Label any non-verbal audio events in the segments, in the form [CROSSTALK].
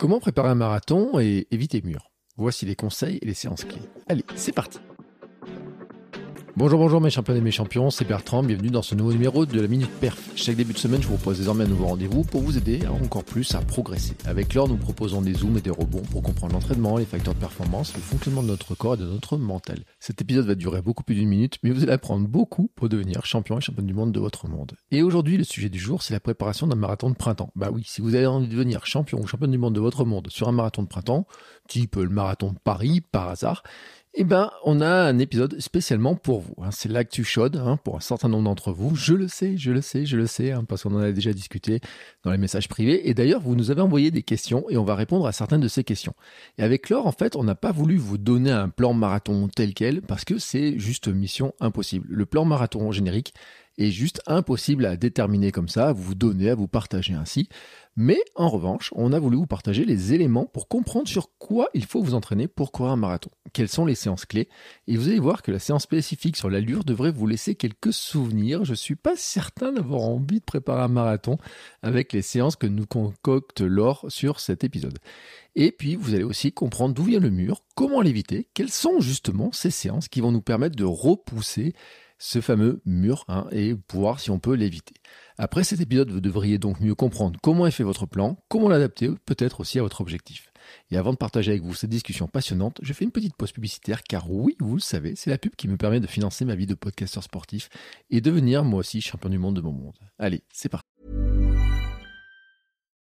Comment préparer un marathon et éviter mur Voici les conseils et les séances clés. Allez, c'est parti Bonjour, bonjour mes champions et mes champions, c'est Bertrand, bienvenue dans ce nouveau numéro de la Minute Perf. Chaque début de semaine, je vous propose désormais un nouveau rendez-vous pour vous aider encore plus à progresser. Avec l'or, nous proposons des zooms et des rebonds pour comprendre l'entraînement, les facteurs de performance, le fonctionnement de notre corps et de notre mental. Cet épisode va durer beaucoup plus d'une minute, mais vous allez apprendre beaucoup pour devenir champion et championne du monde de votre monde. Et aujourd'hui, le sujet du jour, c'est la préparation d'un marathon de printemps. Bah oui, si vous avez envie de devenir champion ou championne du monde de votre monde sur un marathon de printemps, type le marathon de Paris par hasard, eh ben, on a un épisode spécialement pour vous. Hein. C'est l'actu chaude hein, pour un certain nombre d'entre vous. Je le sais, je le sais, je le sais, hein, parce qu'on en a déjà discuté dans les messages privés. Et d'ailleurs, vous nous avez envoyé des questions et on va répondre à certaines de ces questions. Et avec Laure, en fait, on n'a pas voulu vous donner un plan marathon tel quel parce que c'est juste mission impossible. Le plan marathon générique est juste impossible à déterminer comme ça, à vous donner, à vous partager ainsi. Mais en revanche, on a voulu vous partager les éléments pour comprendre sur quoi il faut vous entraîner pour courir un marathon. Quelles sont les séances clés? Et vous allez voir que la séance spécifique sur l'allure devrait vous laisser quelques souvenirs. Je suis pas certain d'avoir envie de préparer un marathon avec les séances que nous concocte Laure sur cet épisode. Et puis, vous allez aussi comprendre d'où vient le mur, comment l'éviter, quelles sont justement ces séances qui vont nous permettre de repousser ce fameux mur hein, et voir si on peut l'éviter. Après cet épisode, vous devriez donc mieux comprendre comment est fait votre plan, comment l'adapter peut-être aussi à votre objectif. Et avant de partager avec vous cette discussion passionnante, je fais une petite pause publicitaire car oui, vous le savez, c'est la pub qui me permet de financer ma vie de podcasteur sportif et devenir moi aussi champion du monde de mon monde. Allez, c'est parti.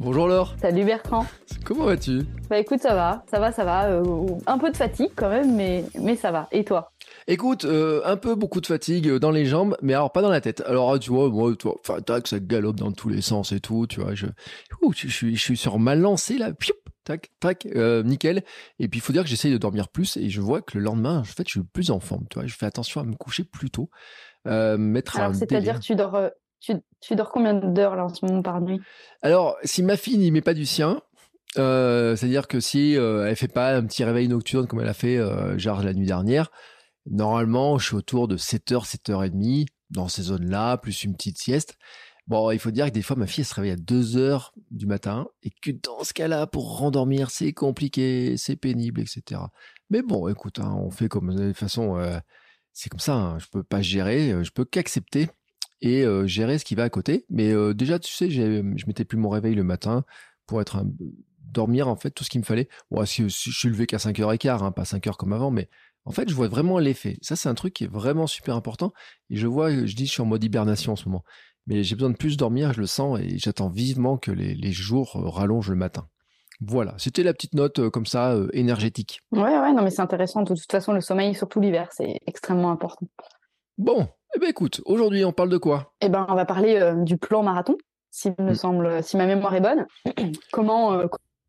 Bonjour Laure, Salut Bertrand. comment vas-tu? Bah écoute, ça va, ça va, ça va. euh, un peu de fatigue quand même, mais, mais ça va. Et toi? Écoute, euh, un peu beaucoup de fatigue dans les jambes, mais alors pas dans la tête. Alors tu vois, moi, toi, enfin, tac, ça galope dans tous les sens et tout, tu vois. Je, Ouh, je, je suis, je suis sur ma lancée là, pioup, tac, tac, euh, nickel. Et puis il faut dire que j'essaye de dormir plus et je vois que le lendemain, en fait, je suis plus en forme, tu vois. Je fais attention à me coucher plus tôt, euh, mettre Alors, c'est-à-dire, délire. tu dors, euh, tu, dors combien d'heures là en ce moment par nuit? Alors, si ma fille n'y met pas du sien, euh, c'est-à-dire que si euh, elle fait pas un petit réveil nocturne comme elle a fait euh, la nuit dernière, normalement je suis autour de 7h, 7h30 dans ces zones-là, plus une petite sieste. Bon, il faut dire que des fois ma fille se réveille à 2h du matin et que dans ce cas-là, pour rendormir, c'est compliqué, c'est pénible, etc. Mais bon, écoute, hein, on fait comme de toute façon, euh, c'est comme ça, hein, je peux pas gérer, euh, je peux qu'accepter et euh, gérer ce qui va à côté. Mais euh, déjà, tu sais, je mettais plus mon réveil le matin pour être un- dormir en fait tout ce qu'il me fallait. Bon, si, si je suis levé qu'à 5h15, hein, pas 5h comme avant, mais en fait, je vois vraiment l'effet. Ça, c'est un truc qui est vraiment super important. Et je vois, je dis, je suis en mode hibernation en ce moment. Mais j'ai besoin de plus dormir, je le sens, et j'attends vivement que les, les jours euh, rallongent le matin. Voilà, c'était la petite note euh, comme ça, euh, énergétique. Ouais, ouais, non, mais c'est intéressant. De toute façon, le sommeil, surtout l'hiver, c'est extrêmement important. Bon, eh ben écoute, aujourd'hui on parle de quoi? Eh ben, on va parler euh, du plan marathon, s'il me Mm. semble, si ma mémoire est bonne. [CLEARS THROAT] comment, euh,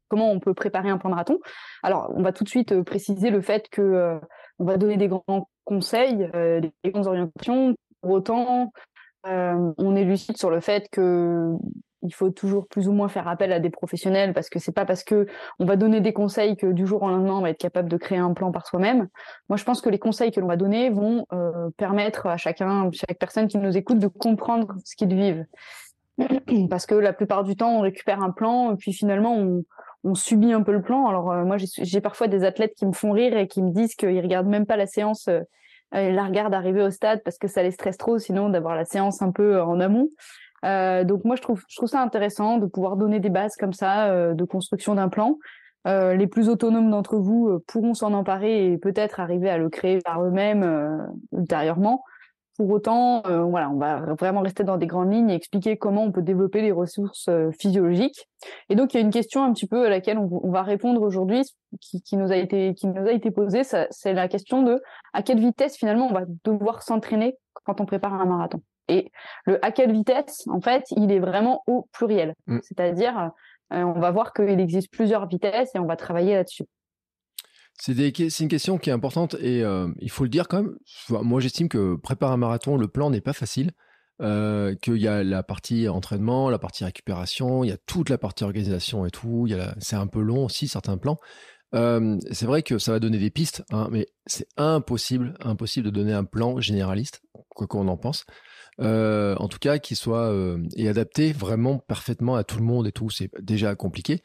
comment on peut préparer un plan marathon? Alors, on va tout de suite euh, préciser le fait que euh, on va donner des grands conseils, des grandes orientations. Pour autant, on est lucide sur le fait que il faut toujours plus ou moins faire appel à des professionnels parce que c'est pas parce que on va donner des conseils que du jour au lendemain on va être capable de créer un plan par soi-même. Moi, je pense que les conseils que l'on va donner vont euh, permettre à chacun, chaque personne qui nous écoute, de comprendre ce qu'ils vivent. [CLEARS THROAT] Parce que la plupart du temps, on récupère un plan et puis finalement, on, subit un peu le plan. Alors euh, moi, j'ai parfois des athlètes qui me font rire et qui me disent qu'ils regardent même pas la séance, euh, ils la regardent arriver au stade parce que ça les stresse trop, sinon d'avoir la séance un peu en amont. Euh, donc moi, je trouve, ça intéressant de pouvoir donner des bases comme ça euh, de construction d'un plan. Euh, les plus autonomes d'entre vous pourront s'en emparer et peut-être arriver à le créer par eux-mêmes ultérieurement. Pour autant, on va vraiment rester dans des grandes lignes et expliquer comment on peut développer les ressources physiologiques. Et donc, il y a une question un petit peu à laquelle on, va répondre aujourd'hui, qui nous a été posée, c'est la question de à quelle vitesse finalement on va devoir s'entraîner quand on prépare un marathon. Et le à quelle vitesse, en fait, il est vraiment au pluriel. Mm. C'est-à-dire, euh, on va voir qu'il existe plusieurs vitesses et on va travailler là-dessus. C'est une question qui est importante et euh, il faut le dire quand même. Moi, j'estime que préparer un marathon, le plan n'est pas facile. Euh, qu'il y a la partie entraînement, la partie récupération, il y a toute la partie organisation et tout. C'est un peu long aussi certains plans. Euh, c'est vrai que ça va donner des pistes, hein, mais c'est impossible, impossible de donner un plan généraliste, quoi qu'on en pense. En tout cas, qui soit et adapté vraiment parfaitement à tout le monde et tout. C'est déjà compliqué.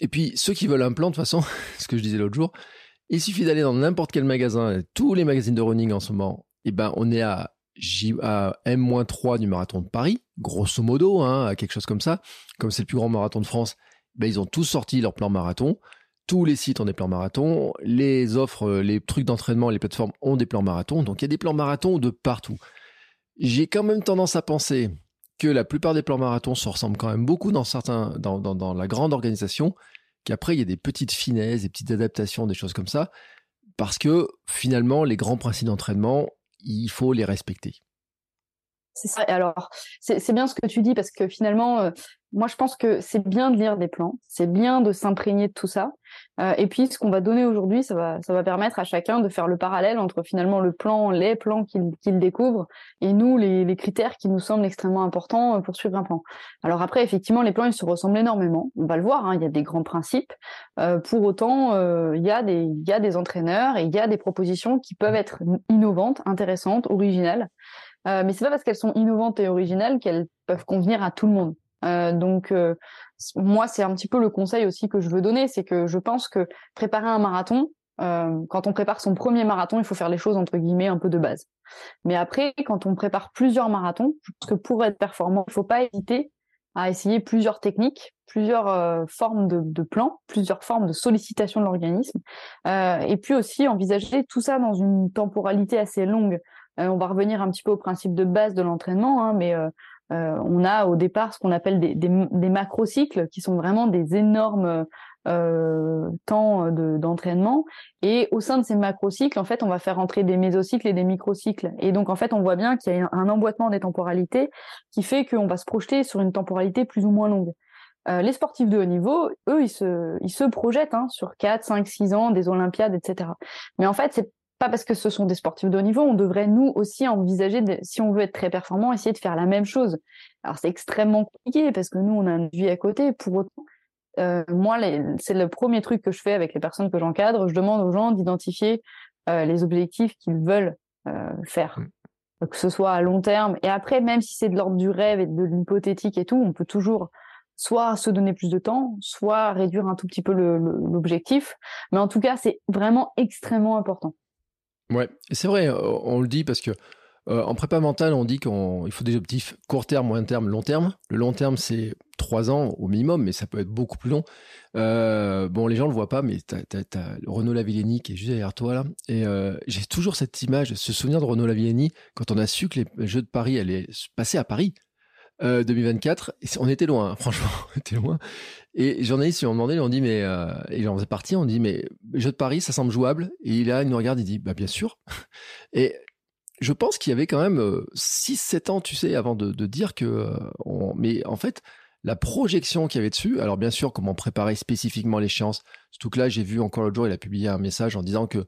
Et puis, ceux qui veulent un plan, de toute façon, [LAUGHS] ce que je disais l'autre jour, il suffit d'aller dans n'importe quel magasin, tous les magazines de running en ce moment, et eh ben, on est à, J, à M-3 du marathon de Paris, grosso modo, hein, à quelque chose comme ça. Comme c'est le plus grand marathon de France, ben, ils ont tous sorti leur plan marathon. Tous les sites ont des plans marathon. Les offres, les trucs d'entraînement, les plateformes ont des plans marathon. Donc, il y a des plans marathon de partout. J'ai quand même tendance à penser que la plupart des plans marathons se ressemblent quand même beaucoup dans certains, dans, la grande organisation, qu'après il y a des petites finesses, des petites adaptations, des choses comme ça, parce que finalement les grands principes d'entraînement, il faut les respecter. C'est ça. Alors, c'est bien ce que tu dis parce que finalement, euh, moi, je pense que c'est bien de lire des plans, c'est bien de s'imprégner de tout ça. Euh, et puis, ce qu'on va donner aujourd'hui, ça va, ça va permettre à chacun de faire le parallèle entre finalement le plan, les plans qu'il découvre, et nous, les, les, critères qui nous semblent extrêmement importants euh, pour suivre un plan. Alors après, effectivement, les plans, ils se ressemblent énormément. On va le voir, hein, il y a des grands principes. Euh, pour autant, euh, il, y a des, il y a des entraîneurs et il y a des propositions qui peuvent être innovantes, intéressantes, originales. Euh, mais c'est pas parce qu'elles sont innovantes et originales qu'elles peuvent convenir à tout le monde. Euh, donc euh, moi, c'est un petit peu le conseil aussi que je veux donner, c'est que je pense que préparer un marathon, euh, quand on prépare son premier marathon, il faut faire les choses entre guillemets un peu de base. Mais après, quand on prépare plusieurs marathons, je pense que pour être performant, il faut pas hésiter à essayer plusieurs techniques, plusieurs formes de, plans, plusieurs formes de sollicitation de l'organisme, et puis aussi envisager tout ça dans une temporalité assez longue. On va revenir un petit peu au principe de base de l'entraînement, hein, mais euh, on a au départ ce qu'on appelle des, macrocycles qui sont vraiment des énormes euh, temps d'entraînement. et au sein de ces macrocycles, en fait, on va faire entrer des mésocycles et des microcycles. Et donc, en fait, on voit bien qu'il y a un emboîtement des temporalités qui fait qu'on va se projeter sur une temporalité plus ou moins longue. Euh, les sportifs de haut niveau, eux, ils se, ils se projettent hein, sur 4, 5, 6 ans, des Olympiades, etc. Mais en fait, c'est pas parce que ce sont des sportifs de haut niveau, on devrait nous aussi envisager, si on veut être très performant, essayer de faire la même chose. Alors c'est extrêmement compliqué parce que nous, on a une vie à côté. Pour autant, euh, moi, c'est le premier truc que je fais avec les personnes que j'encadre. Je demande aux gens d'identifier euh, les objectifs qu'ils veulent euh, faire, mmh. que ce soit à long terme. Et après, même si c'est de l'ordre du rêve et de l'hypothétique et tout, on peut toujours soit se donner plus de temps, soit réduire un tout petit peu l'objectif. Mais en tout cas, c'est vraiment extrêmement important. Ouais, c'est vrai, euh, on le dit parce que euh, en prépa mentale, on dit qu'il faut des objectifs court terme, moyen terme, long terme. Le long terme, c'est trois ans au minimum, mais ça peut être beaucoup plus long. Euh, bon, les gens le voient pas, mais tu as, Renaud Lavilleni qui est juste derrière toi là. Et j'ai toujours cette image, ce souvenir de Renaud Lavilleni quand on a su que les Jeux de Paris allaient passer à Paris. 2024, on était loin, hein, [LAUGHS] franchement, on était loin. Et les journalistes lui ont demandé, ils ont dit, mais, euh, et j'en faisais partie, on dit, mais jeu de Paris, ça semble jouable. Et là, il nous regarde, il dit, bah, bien sûr. [LAUGHS] Et je pense qu'il y avait quand même 6-7 euh, ans, tu sais, avant de, de dire que, euh, on... mais en fait, la projection qu'il y avait dessus, alors bien sûr, comment préparer spécifiquement l'échéance. Surtout que là, j'ai vu encore l'autre jour, il a publié un message en disant que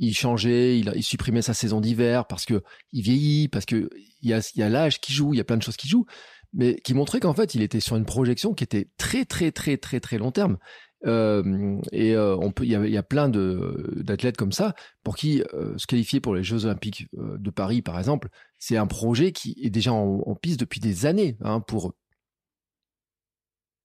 il changeait, il, supprimait sa saison d'hiver parce que il vieillit, parce que il y a, l'âge qui joue, il y a plein de choses qui jouent mais qui montrait qu'en fait, il était sur une projection qui était très, très, très, très, très long terme. Et euh, on peut, il y a, y a, plein d'athlètes comme ça pour qui euh, se qualifier pour les Jeux Olympiques euh, de Paris, par exemple, c'est un projet qui est déjà en, piste depuis des années hein, pour.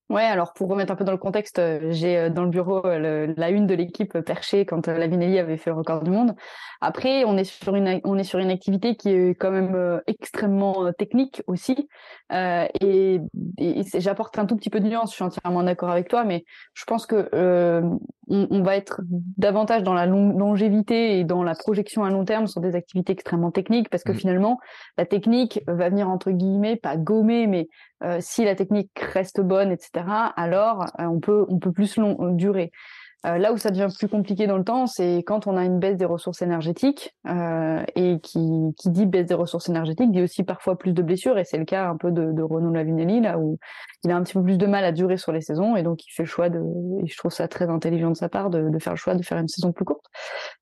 Ouais, alors pour remettre un peu dans le contexte, euh, j'ai euh, dans le bureau euh, la une de l'équipe perchée quand la Vinelli avait fait le record du monde. Après, on est sur une on est sur une activité qui est quand même extrêmement technique aussi, euh, et, et j'apporte un tout petit peu de nuance. Je suis entièrement d'accord avec toi, mais je pense que euh, on, on, va être davantage dans la longévité et dans la projection à long terme sur des activités extrêmement techniques, parce que mmh. finalement, la technique va venir entre guillemets pas gommer, mais euh, si la technique reste bonne, etc., alors euh, on peut on peut plus long, durer. Euh, là où ça devient plus compliqué dans le temps, c'est quand on a une baisse des ressources énergétiques et qui, qui, dit baisse des ressources énergétiques dit aussi parfois plus de blessures et c'est le cas un peu de, Renaud Lavinelli là où il a un petit peu plus de mal à durer sur les saisons et donc il fait le choix de et je trouve ça très intelligent de sa part de faire le choix de faire une saison plus courte.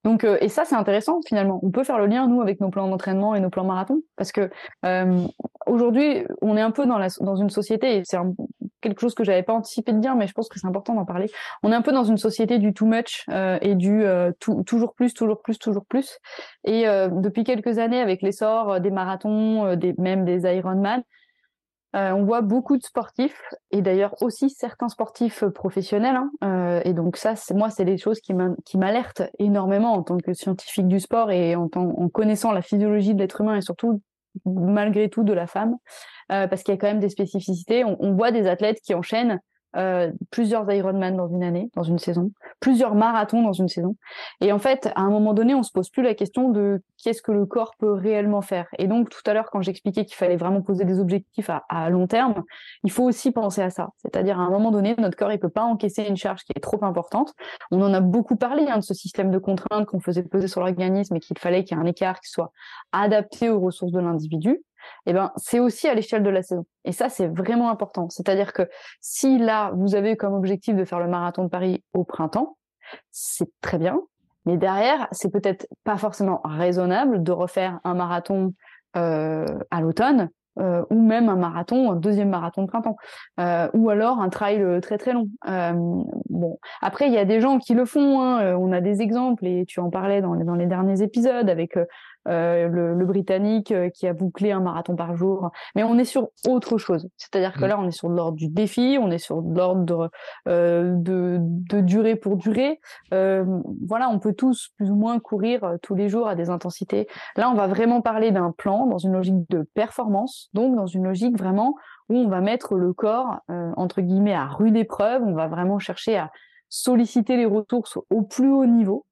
Donc euh, et ça c'est intéressant finalement. On peut faire le lien nous avec nos plans d'entraînement et nos plans marathon parce que euh, aujourd'hui on est un peu dans la dans une société et c'est quelque chose que j'avais pas anticipé de dire mais je pense que c'est important d'en parler. On est un peu dans une société du too much euh, et du euh, toujours plus, toujours plus, toujours plus. Et euh, depuis quelques années, avec l'essor des marathons, des, même des Ironman, on voit beaucoup de sportifs et d'ailleurs aussi certains sportifs professionnels. Hein, et donc ça, c'est moi, c'est des choses qui m'alertent énormément en tant que scientifique du sport et en, connaissant la physiologie de l'être humain et surtout malgré tout de la femme, parce qu'il y a quand même des spécificités. On voit des athlètes qui enchaînent euh, plusieurs Ironman dans une année, dans une saison, plusieurs marathons dans une saison. Et en fait, à un moment donné, on se pose plus la question de qu'est-ce que le corps peut réellement faire. Et donc, tout à l'heure, quand j'expliquais qu'il fallait vraiment poser des objectifs à, long terme, il faut aussi penser à ça. C'est-à-dire, à un moment donné, notre corps, il peut pas encaisser une charge qui est trop importante. On en a beaucoup parlé, hein, de ce système de contraintes qu'on faisait peser sur l'organisme et qu'il fallait qu'il y ait un écart qui soit adapté aux ressources de l'individu eh ben, c'est aussi à l'échelle de la saison. Et ça, c'est vraiment important. C'est-à-dire que si là, vous avez comme objectif de faire le marathon de Paris au printemps, c'est très bien. Mais derrière, c'est peut-être pas forcément raisonnable de refaire un marathon euh, à l'automne euh, ou même un marathon, un deuxième marathon de printemps, euh, ou alors un trail très très long. bon, après il y a des gens qui le font. Hein. on a des exemples et tu en parlais dans dans les derniers épisodes avec euh, le, le, britannique euh, qui a bouclé un marathon par jour. Mais on est sur autre chose. C'est-à-dire que mm. là, on est sur l'ordre du défi, on est sur l'ordre euh, de, de, durée pour durée. Euh, voilà, on peut tous plus ou moins courir euh, tous les jours à des intensités. Là, on va vraiment parler d'un plan dans une logique de performance, donc dans une logique vraiment où on va mettre le corps entre guillemets à rude épreuve. On va vraiment chercher à solliciter les ressources au plus haut niveau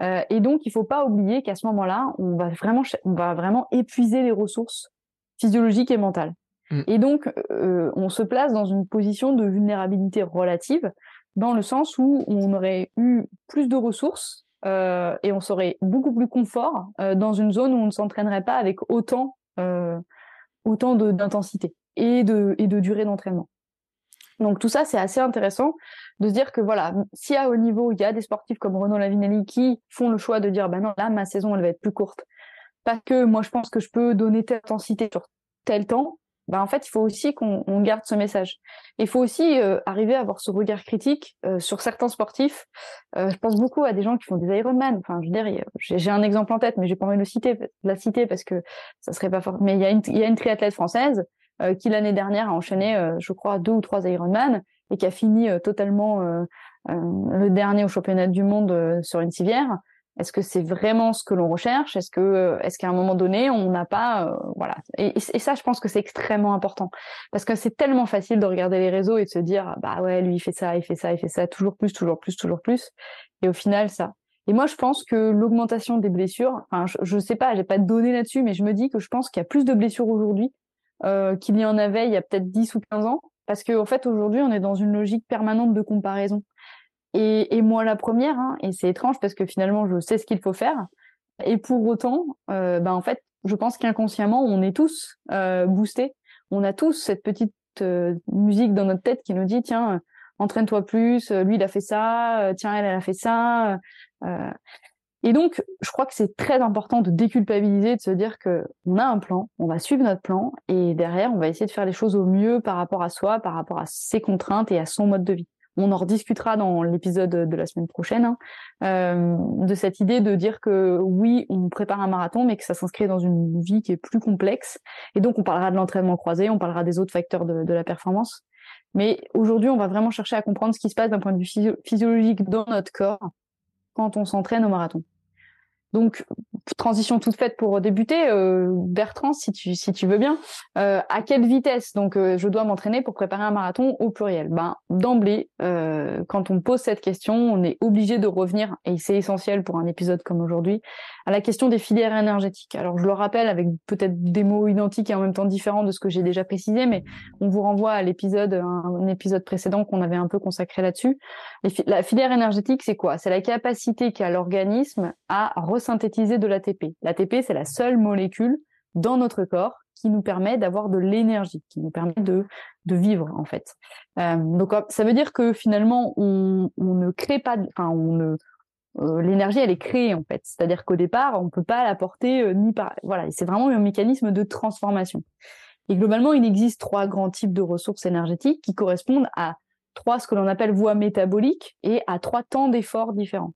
euh, et donc, il faut pas oublier qu'à ce moment-là, on va vraiment, on va vraiment épuiser les ressources physiologiques et mentales. Mm. Et donc, euh, on se place dans une position de vulnérabilité relative, dans le sens où on aurait eu plus de ressources euh, et on serait beaucoup plus confort dans une zone où on ne s'entraînerait pas avec autant, autant d'intensité et de, et de durée d'entraînement. Donc tout ça, c'est assez intéressant de se dire que voilà, si à haut niveau, il y a des sportifs comme Renaud Lavinelli qui font le choix de dire, bah non, là, ma saison, elle va être plus courte. Parce que moi, je pense que je peux donner telle intensité sur tel temps. Bah, en fait, il faut aussi qu'on garde ce message. Il faut aussi euh, arriver à avoir ce regard critique euh, sur certains sportifs. Euh, je pense beaucoup à des gens qui font des Ironman. Enfin, je j'ai un exemple en tête, mais j'ai pas envie de le citer, la citer parce que ça serait pas fort. Mais il y a une, il y a une triathlète française qui l'année dernière a enchaîné, euh, je crois, deux ou trois Ironman et qui a fini euh, totalement le dernier au championnat du monde sur une civière. Est-ce que c'est vraiment ce que l'on recherche? Est-ce que, est-ce qu'à un moment donné, on n'a pas, voilà. Et, ça, je pense que c'est extrêmement important parce que c'est tellement facile de regarder les réseaux et de se dire, bah ouais, lui il fait ça, il fait ça, il fait ça, toujours plus, toujours plus, toujours plus. Et au final, ça. Et moi, je pense que l'augmentation des blessures, enfin, je, je sais pas, j'ai pas de données là-dessus, mais je me dis que je pense qu'il y a plus de blessures aujourd'hui euh, qu'il y en avait il y a peut-être 10 ou 15 ans. Parce qu'en en fait, aujourd'hui, on est dans une logique permanente de comparaison. Et, moi, la première, hein, et c'est étrange parce que finalement, je sais ce qu'il faut faire. Et pour autant, euh, ben, en fait, je pense qu'inconsciemment, on est tous euh, boostés. On a tous cette petite musique dans notre tête qui nous dit, tiens, entraîne-toi plus, lui, il a fait ça, tiens, elle, elle a fait ça. Et donc, je crois que c'est très important de déculpabiliser, de se dire que on a un plan, on va suivre notre plan, et derrière, on va essayer de faire les choses au mieux par rapport à soi, par rapport à ses contraintes et à son mode de vie. On en rediscutera dans l'épisode de la semaine prochaine, hein, euh, de cette idée de dire que oui, on prépare un marathon, mais que ça s'inscrit dans une vie qui est plus complexe. Et donc, on parlera de l'entraînement croisé, on parlera des autres facteurs de, de la performance. Mais aujourd'hui, on va vraiment chercher à comprendre ce qui se passe d'un point de vue physiologique dans notre corps quand on s'entraîne au marathon. Donc, transition toute faite pour débuter. Euh, Bertrand, si tu, si tu veux bien, euh, à quelle vitesse? Donc euh, je dois m'entraîner pour préparer un marathon au pluriel Ben d'emblée, quand on pose cette question, on est obligé de revenir et c'est essentiel pour un épisode comme aujourd'hui à la question des filières énergétiques. Alors je le rappelle avec peut-être des mots identiques et en même temps différents de ce que j'ai déjà précisé, mais on vous renvoie à l'épisode un, épisode précédent qu'on avait un peu consacré là-dessus. La filière énergétique, c'est quoi? C'est la capacité qu'a l'organisme à resynthétiser de l'ATP. L'ATP, c'est la seule molécule dans notre corps qui nous permet d'avoir de l'énergie, qui nous permet de, de vivre en fait. Euh, donc ça veut dire que finalement on, ne crée pas, enfin ne euh, l'énergie elle est créée en fait, c'est-à-dire qu'au départ on peut pas l'apporter euh, ni par voilà, c'est vraiment un mécanisme de transformation. Et globalement il existe trois grands types de ressources énergétiques qui correspondent à trois ce que l'on appelle voies métaboliques et à trois temps d'effort différents.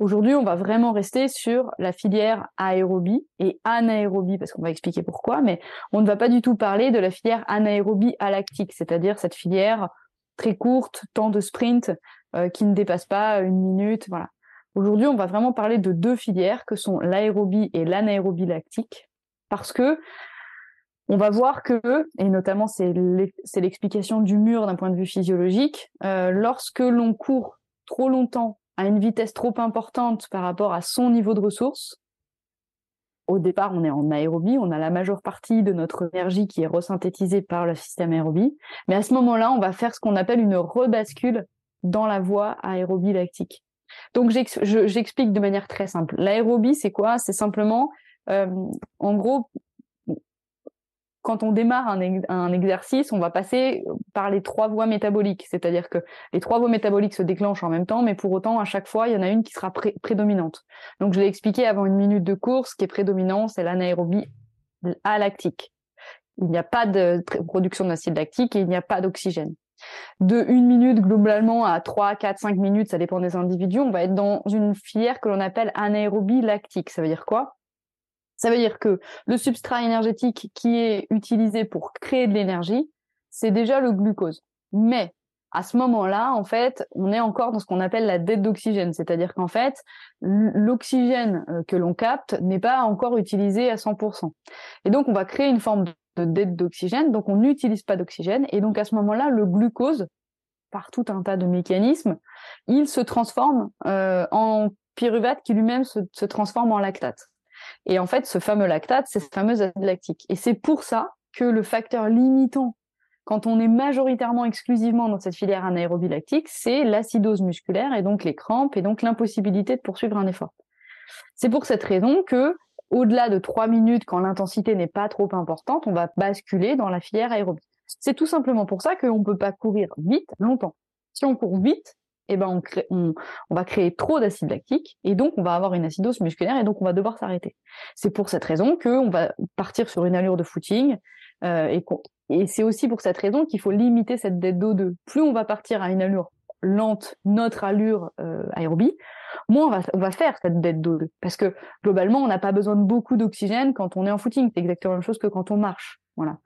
Aujourd'hui, on va vraiment rester sur la filière aérobie et anaérobie, parce qu'on va expliquer pourquoi, mais on ne va pas du tout parler de la filière anaérobie alactique, c'est-à-dire cette filière très courte, temps de sprint, euh, qui ne dépasse pas une minute, voilà. Aujourd'hui, on va vraiment parler de deux filières que sont l'aérobie et l'anaérobie lactique, parce que on va voir que, et notamment c'est l'explication du mur d'un point de vue physiologique, euh, lorsque l'on court trop longtemps à une vitesse trop importante par rapport à son niveau de ressources, au départ, on est en aérobie, on a la majeure partie de notre énergie qui est resynthétisée par le système aérobie. Mais à ce moment-là, on va faire ce qu'on appelle une rebascule dans la voie aérobie lactique. Donc j'explique de manière très simple. L'aérobie, c'est quoi? C'est simplement, euh, en gros, quand on démarre un, exercice, on va passer par les trois voies métaboliques. C'est-à-dire que les trois voies métaboliques se déclenchent en même temps, mais pour autant, à chaque fois, il y en a une qui sera prédominante. Donc, je l'ai expliqué avant une minute de course, ce qui est prédominant, c'est l'anaérobie alactique. Il n'y a pas de production d'acide lactique et il n'y a pas d'oxygène. De une minute globalement à 3, 4, 5 minutes, ça dépend des individus, on va être dans une filière que l'on appelle anaérobie lactique. Ça veut dire quoi? Ça veut dire que le substrat énergétique qui est utilisé pour créer de l'énergie, c'est déjà le glucose. Mais à ce moment-là, en fait, on est encore dans ce qu'on appelle la dette d'oxygène, c'est-à-dire qu'en fait, l'oxygène euh, que l'on capte n'est pas encore utilisé à 100%. Et donc, on va créer une forme de dette d'oxygène, donc on n'utilise pas d'oxygène, et donc à ce moment-là, le glucose, par tout un tas de mécanismes, il se transforme euh, en pyruvate qui lui-même se, se transforme en lactate. Et en fait, ce fameux lactate, c'est ce fameux acide lactique. Et c'est pour ça que le facteur limitant, quand on est majoritairement exclusivement dans cette filière anaérobie lactique, c'est l'acidose musculaire et donc les crampes et donc l'impossibilité de poursuivre un effort. C'est pour cette raison que, au-delà de trois minutes, quand l'intensité n'est pas trop importante, on va basculer dans la filière aérobie. C'est tout simplement pour ça qu'on ne peut pas courir vite longtemps. Si on court vite, eh ben on, va créer trop d'acide lactique et donc on va avoir une acidose musculaire et donc on va devoir s'arrêter. C'est pour cette raison qu'on va partir sur une allure de footing euh, et, c'est aussi pour cette raison qu'il faut limiter cette dette d'O2. Plus on va partir à une allure lente, notre allure euh, aérobie, moins on va, faire cette dette d'O2 parce que globalement on n'a pas besoin de beaucoup d'oxygène quand on est en footing. C'est exactement la même chose que quand on marche. Voilà.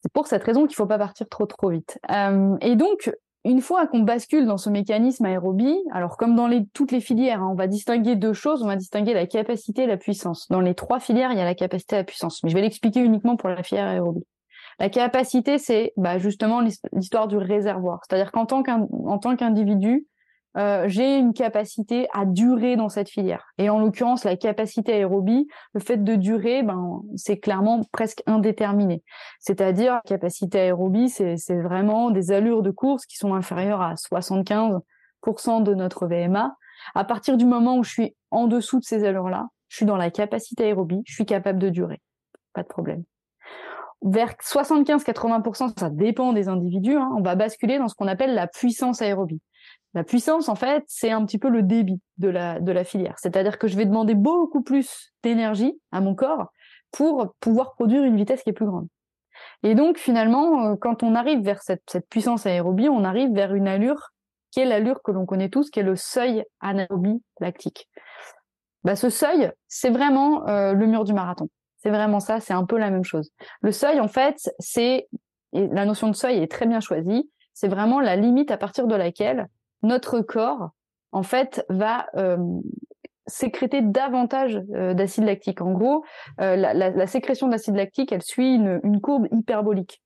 C'est pour cette raison qu'il faut pas partir trop trop vite. Euh, et donc une fois qu'on bascule dans ce mécanisme aérobie, alors comme dans toutes les filières, hein, on va distinguer deux choses, on va distinguer la capacité et la puissance. Dans les trois filières, il y a la capacité et la puissance, mais je vais l'expliquer uniquement pour la filière aérobie. La capacité, c'est bah, justement l'histoire du réservoir, c'est-à-dire qu'en tant qu'individu, euh, j'ai une capacité à durer dans cette filière. Et en l'occurrence, la capacité aérobie, le fait de durer, ben, c'est clairement presque indéterminé. C'est-à-dire, capacité aérobie, c'est vraiment des allures de course qui sont inférieures à 75% de notre VMA. À partir du moment où je suis en dessous de ces allures-là, je suis dans la capacité aérobie, je suis capable de durer. Pas de problème. Vers 75-80%, ça dépend des individus, hein, on va basculer dans ce qu'on appelle la puissance aérobie. La puissance, en fait, c'est un petit peu le débit de la, filière. C'est-à-dire que je vais demander beaucoup plus d'énergie à mon corps pour pouvoir produire une vitesse qui est plus grande. Et donc, finalement, euh, quand on arrive vers cette, cette puissance aérobie, on arrive vers une allure qui est l'allure que l'on connaît tous, qui est le seuil anaérobie lactique. Bah, ce seuil, c'est vraiment euh, le mur du marathon. C'est vraiment ça, c'est un peu la même chose. Le seuil, en fait, c'est et la notion de seuil est très bien choisie, c'est vraiment la limite à partir de laquelle notre corps, en fait, va euh, sécréter davantage euh, d'acide lactique. En gros, euh, la, la, la, sécrétion d'acide lactique, elle suit une, courbe hyperbolique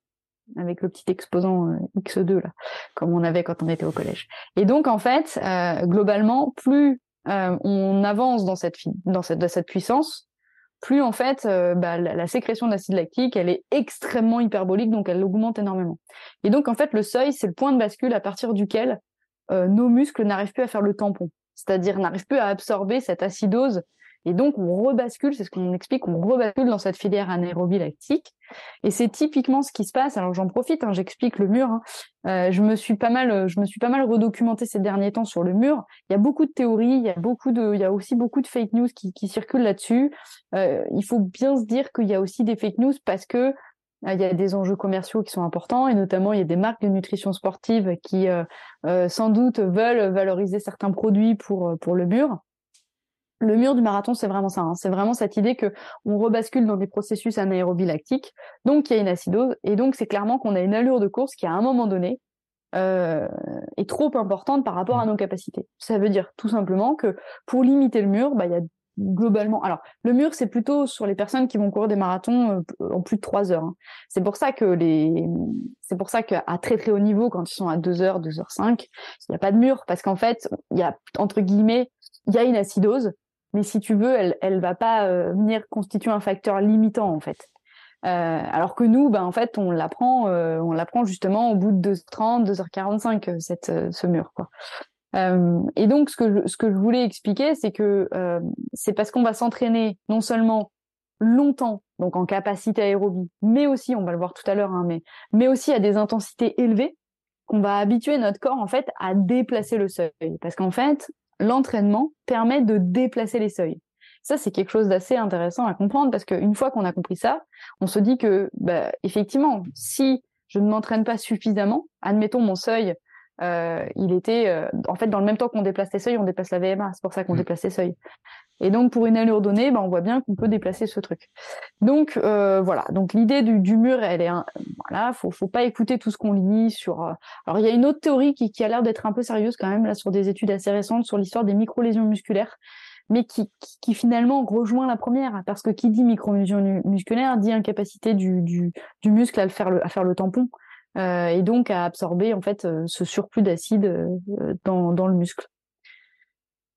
avec le petit exposant X2 là, comme on avait quand on était au collège. Et donc en fait, globalement, plus on avance dans cette, puissance, plus en fait bah, la, sécrétion d'acide lactique elle est extrêmement hyperbolique donc elle augmente énormément et donc en fait le seuil c'est le point de bascule à partir duquel nos muscles n'arrivent plus à faire le tampon c'est-à-dire n'arrivent plus à absorber cette acidose et donc, on rebascule, c'est ce qu'on explique, on rebascule dans cette filière anaérobie lactique. Et c'est typiquement ce qui se passe. Alors, j'en profite, hein, j'explique le mur. Hein. Euh, je me suis pas mal, je me suis pas mal redocumenté ces derniers temps sur le mur. Il y a beaucoup de théories, il y a beaucoup de, il y a aussi beaucoup de fake news qui, qui circulent là-dessus. Euh, il faut bien se dire qu'il y a aussi des fake news parce que euh, il y a des enjeux commerciaux qui sont importants et notamment il y a des marques de nutrition sportive qui euh, euh, sans doute veulent valoriser certains produits pour pour le mur le mur du marathon, c'est vraiment ça. Hein. C'est vraiment cette idée que on rebascule dans des processus anaérobie lactique, donc il y a une acidose, et donc c'est clairement qu'on a une allure de course qui, à un moment donné, euh, est trop importante par rapport à nos capacités. Ça veut dire tout simplement que pour limiter le mur, bah, il y a globalement. Alors, le mur, c'est plutôt sur les personnes qui vont courir des marathons euh, en plus de trois heures. Hein. C'est pour ça que les, c'est pour ça qu'à très très haut niveau, quand ils sont à 2 heures, 2 heures 5, il n'y a pas de mur parce qu'en fait, il y a entre guillemets, il y a une acidose mais si tu veux, elle elle va pas euh, venir constituer un facteur limitant en fait. Euh, alors que nous, ben en fait, on l'apprend, euh, on l'apprend justement au bout de 2h30, 2h45 cette ce mur quoi. Et donc ce que je, voulais expliquer, c'est que c'est parce qu'on va s'entraîner non seulement longtemps, donc en capacité aérobie, mais aussi, on va le voir tout à l'heure, hein, mais mais aussi à des intensités élevées, qu'on va habituer notre corps en fait à déplacer le seuil. Parce qu'en fait, l'entraînement permet de déplacer les seuils. Ça, c'est quelque chose d'assez intéressant à comprendre parce qu'une fois qu'on a compris ça, on se dit que, bah, effectivement, si je ne m'entraîne pas suffisamment, admettons mon seuil, euh, il était, euh, en fait, dans le même temps qu'on déplace les seuils, on déplace la VMA. C'est pour ça qu'on mmh. déplace les seuils. Et donc, pour une allure donnée, ben, on voit bien qu'on peut déplacer ce truc. Donc, euh, voilà. Donc, l'idée du, du, mur, elle est, un... voilà, faut, faut pas écouter tout ce qu'on lit sur. Euh, alors, il y a une autre théorie qui, qui a l'air d'être un peu sérieuse quand même là sur des études assez récentes sur l'histoire des micro-lésions musculaires, mais qui, qui, qui, finalement rejoint la première, parce que qui dit micro-lésion musculaire dit incapacité du, du, du muscle à le faire le, à faire le tampon. Euh, et donc à absorber en fait euh, ce surplus d'acide euh, dans, dans le muscle.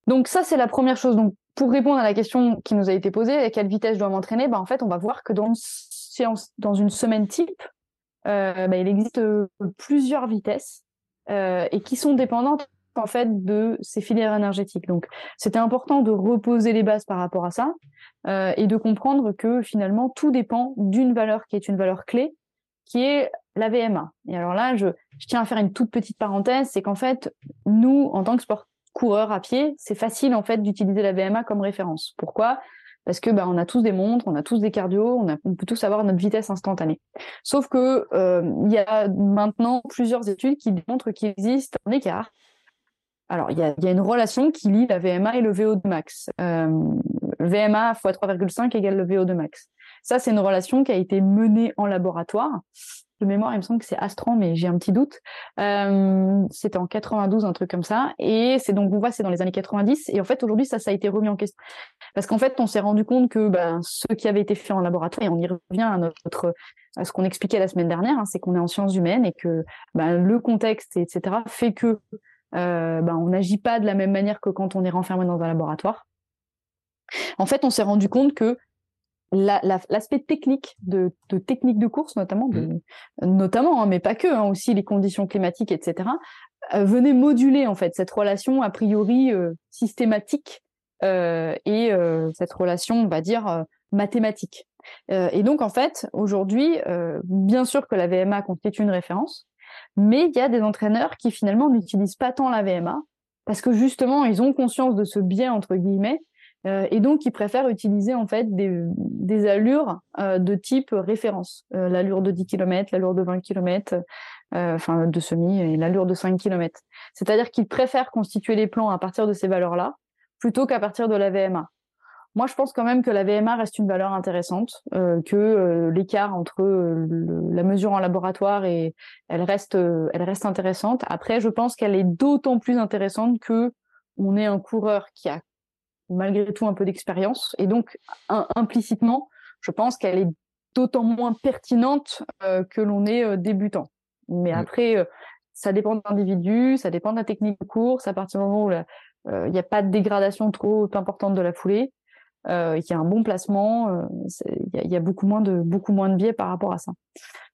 Donc ça c'est la première chose. Donc pour répondre à la question qui nous a été posée, à quelle vitesse je dois m'entraîner, bah, en fait, on va voir que dans une séance, dans une semaine type, bah, il existe plusieurs vitesses et qui sont dépendantes en fait de ces filières énergétiques. Donc, c'était important de reposer les bases par rapport à ça et de comprendre que finalement tout dépend d'une valeur qui est une valeur clé, qui est la VMA. Et alors là, je, tiens à faire une toute petite parenthèse, c'est qu'en fait, nous, en tant que sport coureur à pied, c'est facile en fait d'utiliser la VMA comme référence. Pourquoi? Parce que bah, on a tous des montres, on a tous des cardio, on, a, peut tous avoir notre vitesse instantanée. Sauf que euh, il y a maintenant plusieurs études qui démontrent qu'il existe un écart. Alors il y a, y a, une relation qui lie la VMA et le VO2 max. Euh, VMA x 3,5 égale le VO2 max. Ça, c'est une relation qui a été menée en laboratoire de mémoire, il me semble que c'est Astran, mais j'ai un petit doute. Euh, c'était en 92, un truc comme ça. Et c'est donc, on voit, c'est dans les années 90. Et en fait, aujourd'hui, ça, ça a été remis en question. Parce qu'en fait, on s'est rendu compte que ben, ce qui avait été fait en laboratoire, et on y revient à notre à ce qu'on expliquait la semaine dernière, hein, c'est qu'on est en sciences humaines et que ben, le contexte, etc., fait que ben, on n'agit pas de la même manière que quand on est renfermé dans un laboratoire. En fait, on s'est rendu compte que l'aspect technique de, de technique de course notamment, de, mmh. notamment, hein, mais pas que, hein, aussi les conditions climatiques, etc., euh, venait moduler en fait cette relation a priori euh, systématique euh, et euh, cette relation, on va dire, euh, mathématique. et donc en fait, aujourd'hui, bien sûr que la VMA constitue une référence, mais il y a des entraîneurs qui finalement n'utilisent pas tant la VMA parce que justement, ils ont conscience de ce biais entre guillemets euh, et donc, ils préfèrent utiliser en fait des, allures euh, de type référence, euh, l'allure de 10 km, l'allure de 20 km, enfin de semi et l'allure de 5 km. C'est-à-dire qu'ils préfèrent constituer les plans à partir de ces valeurs-là plutôt qu'à partir de la VMA. moi, je pense quand même que la VMA reste une valeur intéressante, que l'écart entre la mesure en laboratoire et elle reste, elle reste intéressante. Après, je pense qu'elle est d'autant plus intéressante que on est un coureur qui a malgré tout un peu d'expérience et donc implicitement, je pense qu'elle est d'autant moins pertinente que l'on est débutant. Mais après, ça dépend de l'individu, ça dépend de la technique de course. À partir du moment où il n'y a pas de dégradation trop importante de la foulée, euh, il y a un bon placement, euh, il y, a beaucoup moins de beaucoup moins de biais par rapport à ça.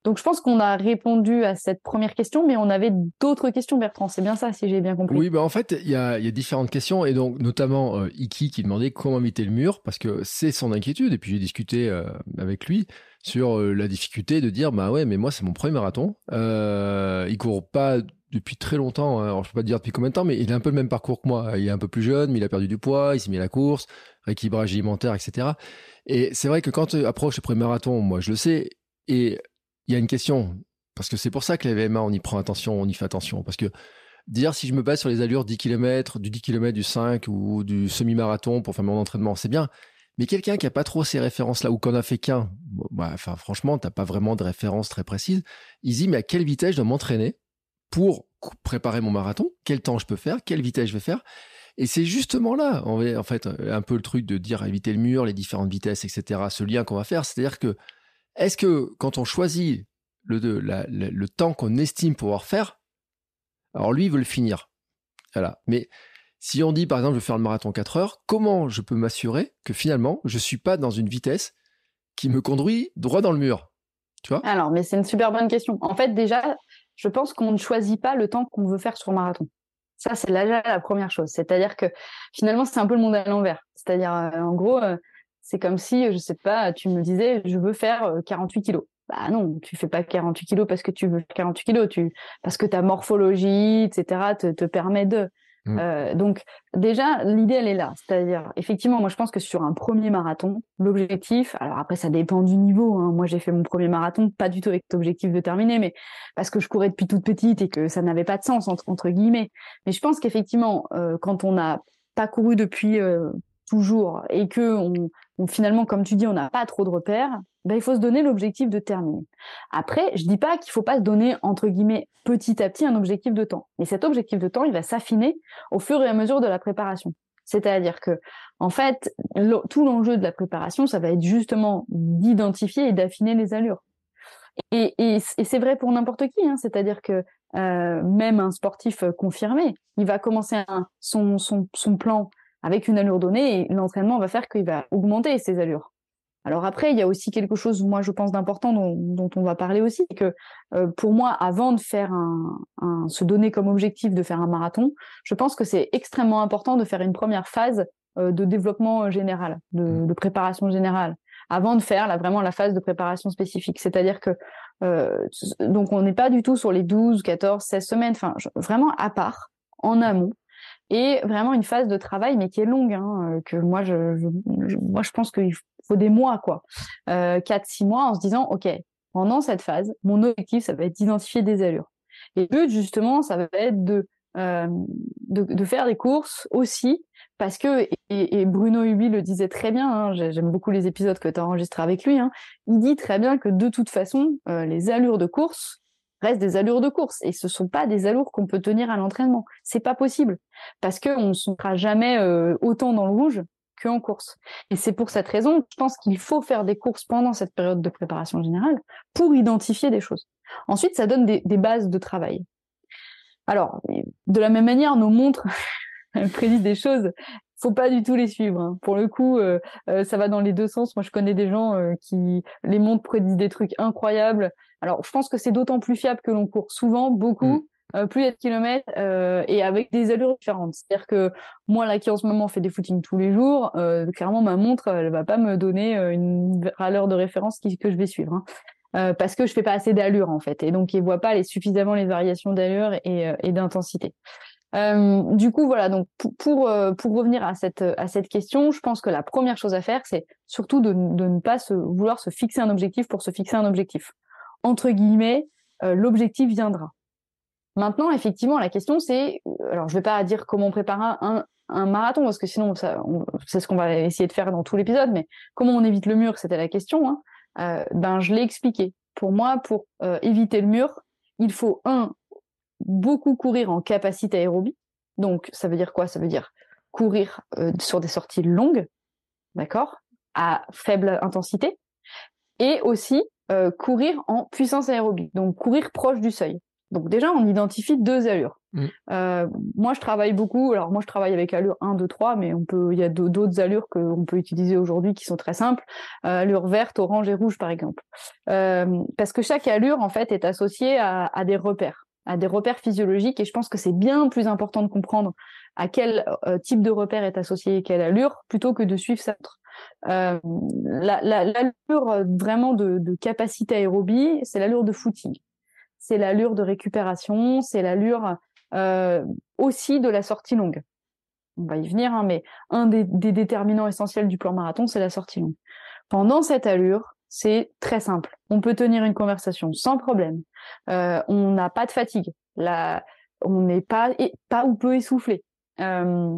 Donc je pense qu'on a répondu à cette première question, mais on avait d'autres questions, Bertrand. C'est bien ça, si j'ai bien compris. Oui, bah en fait, il y a, différentes questions, et donc notamment euh, Iki qui demandait comment éviter le mur, parce que c'est son inquiétude. Et puis j'ai discuté euh, avec lui sur euh, la difficulté de dire, bah ouais, mais moi c'est mon premier marathon. Euh, il court pas depuis très longtemps. Hein. Alors je peux pas dire depuis combien de temps, mais il a un peu le même parcours que moi. Il est un peu plus jeune, mais il a perdu du poids, il s'est mis à la course rééquilibrage alimentaire, etc. Et c'est vrai que quand tu approches le premier marathon, moi je le sais, et il y a une question, parce que c'est pour ça que la VMA, on y prend attention, on y fait attention, parce que dire si je me base sur les allures 10 km, du 10 km, du 5 ou du semi-marathon pour faire mon entraînement, c'est bien. Mais quelqu'un qui a pas trop ces références-là ou qu'on a fait qu'un, bah, enfin franchement, t'as pas vraiment de références très précises. Il dit mais à quelle vitesse je dois m'entraîner pour préparer mon marathon? Quel temps je peux faire? Quelle vitesse je vais faire? Et c'est justement là, en fait, un peu le truc de dire éviter le mur, les différentes vitesses, etc. Ce lien qu'on va faire, c'est-à-dire que est-ce que quand on choisit le, temps qu'on estime pouvoir faire, alors lui, il veut le finir. Voilà. Mais si on dit, par exemple, je vais faire le marathon 4 heures, comment je peux m'assurer que finalement, je suis pas dans une vitesse qui me conduit droit dans le mur? Tu vois? Alors, mais c'est une super bonne question. En fait, déjà, je pense qu'on ne choisit pas le temps qu'on veut faire sur marathon. Ça, c'est là la première chose. C'est-à-dire que finalement, c'est un peu le monde à l'envers. C'est-à-dire, euh, en gros, euh, c'est comme si, je sais pas, tu me disais, je veux faire 48 euh, kilos. Bah non, tu fais pas 48 kilos parce que tu veux 48 kilos, tu parce que ta morphologie, etc., te, te permet de. Mm. Euh, donc déjà, l'idée, elle est là. C'est-à-dire, effectivement, moi je pense que sur un premier marathon, l'objectif, alors après ça dépend du niveau. Hein. Moi j'ai fait mon premier marathon, pas du tout avec l'objectif de terminer, mais parce que je courais depuis toute petite et que ça n'avait pas de sens entre, entre guillemets. Mais je pense qu'effectivement, euh, quand on n'a pas couru depuis euh, toujours et que finalement, comme tu dis, on n'a pas trop de repères, ben, il faut se donner l'objectif de terminer. Après, je dis pas qu'il faut pas se donner, entre guillemets, petit à petit un objectif de temps. Mais cet objectif de temps, il va s'affiner au fur et à mesure de la préparation. C'est-à-dire que, en fait, tout l'enjeu de la préparation, ça va être justement d'identifier et d'affiner les allures. Et, c'est vrai pour n'importe qui, hein. c'est-à-dire que euh, même un sportif confirmé, il va commencer son plan avec une allure donnée l'entraînement va faire qu'il va augmenter ses allures. Alors après, il y a aussi quelque chose, moi je pense d'important dont, on va parler aussi, que euh, pour moi, avant de faire un, se donner comme objectif de faire un marathon, je pense que c'est extrêmement important de faire une première phase euh, de développement général, mmh. de, préparation générale, avant de faire là, vraiment la phase de préparation spécifique. C'est-à-dire que euh, donc on n'est pas du tout sur les 12, 14, 16 semaines, enfin vraiment à part, en amont, et vraiment une phase de travail mais qui est longue hein, euh, que moi je, je, moi je pense qu'il faut des mois quoi. Euh, 4 6 mois en se disant OK pendant cette phase mon objectif ça va être d'identifier des allures. Et le but justement ça va être de euh, de, faire des courses aussi parce que et, et Bruno Hubi le disait très bien hein, j'aime beaucoup les épisodes que tu as enregistrés avec lui hein, il dit très bien que de toute façon euh, les allures de course restent des allures de course et ce sont pas des allures qu'on peut tenir à l'entraînement. C'est pas possible parce que on ne sera jamais euh, autant dans le rouge qu'en course. Et c'est pour cette raison, je pense qu'il faut faire des courses pendant cette période de préparation générale pour identifier des choses. Ensuite, ça donne des, bases de travail. Alors, de la même manière, nos montres [LAUGHS] prédisent des choses faut pas du tout les suivre. Hein. Pour le coup, euh, euh, ça va dans les deux sens. Moi, je connais des gens qui les montres prédisent des trucs incroyables. Alors, je pense que c'est d'autant plus fiable que l'on court souvent, beaucoup, mm. euh, plus de kilomètres euh, et avec des allures différentes. C'est-à-dire que moi, là, qui en ce moment fait des footings tous les jours, euh, clairement, ma montre, elle va pas me donner une valeur de référence que je vais suivre. Hein. parce que je fais pas assez d'allure en fait, et donc il voit pas les, suffisamment les variations d'allure et, et d'intensité. du coup, voilà. Donc, pour pour, pour revenir à cette à cette question, je pense que la première chose à faire, c'est surtout de, de ne pas se, vouloir se fixer un objectif pour se fixer un objectif entre guillemets, euh, l'objectif viendra. Maintenant, effectivement, la question c'est, euh, alors je vais pas dire comment préparer un, un marathon Parce que sinon, c'est ce qu'on va essayer de faire dans tout l'épisode, mais comment on évite le mur C'était la question. Hein. Euh, ben, je l'ai expliqué. Pour moi, pour éviter le mur, il faut, un, beaucoup courir en capacité aérobie. Donc, ça veut dire quoi? Ça veut dire courir sur des sorties longues, d'accord, à faible intensité, et aussi courir en puissance aérobie, donc courir proche du seuil. Donc déjà, on identifie deux allures. Mm. Euh, moi, je travaille beaucoup. Alors moi, je travaille avec allure 1, 2, 3, mais on peut, il y a d'autres allures qu'on peut utiliser aujourd'hui qui sont très simples. Euh, allure verte, orange et rouge, par exemple. Euh, parce que chaque allure, en fait, est associée à, des repères, à des repères physiologiques. Et je pense que c'est bien plus important de comprendre à quel type de repère est associé quelle allure, plutôt que de suivre L'allure vraiment de, capacité aérobie, c'est l'allure de footing c'est l'allure de récupération, c'est l'allure euh, aussi de la sortie longue. On va y venir, hein, mais un des, déterminants essentiels du plan marathon, c'est la sortie longue. Pendant cette allure, c'est très simple. On peut tenir une conversation sans problème. Euh, on n'a pas de fatigue. on n'est pas, ou peu essoufflé. Euh,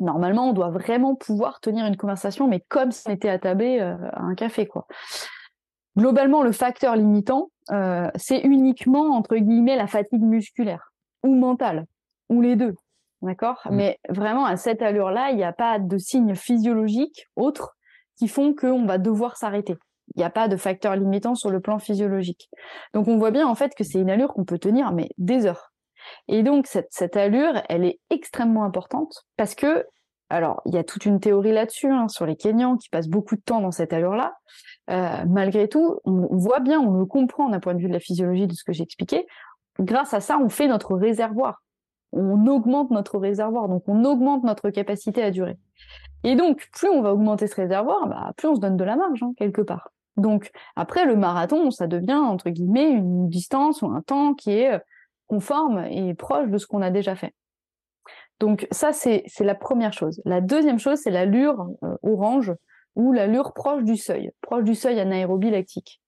normalement, on doit vraiment pouvoir tenir une conversation, mais comme si on était attablé à un café, quoi. Globalement, le facteur limitant, euh, c'est uniquement entre guillemets la fatigue musculaire ou mentale ou les deux, d'accord? Mm. Mais vraiment à cette allure-là, il n'y a pas de signes physiologiques autres qui font qu'on va devoir s'arrêter. Il n'y a pas de facteur limitant sur le plan physiologique. Donc on voit bien en fait que c'est une allure qu'on peut tenir mais des heures. Et donc cette, allure, elle est extrêmement importante parce que alors, il y a toute une théorie là-dessus, hein, sur les Kenyans qui passent beaucoup de temps dans cette allure-là. Euh, malgré tout, on voit bien, on le comprend d'un point de vue de la physiologie de ce que j'ai expliqué. Grâce à ça, on fait notre réservoir. On augmente notre réservoir, donc on augmente notre capacité à durer. Et donc, plus on va augmenter ce réservoir, bah, plus on se donne de la marge, hein, quelque part. Donc, après, le marathon, ça devient, entre guillemets, une distance ou un temps qui est conforme et proche de ce qu'on a déjà fait. Donc ça, c'est la première chose. La deuxième chose, c'est l'allure euh, orange ou l'allure proche du seuil, proche du seuil anaérobie lactique.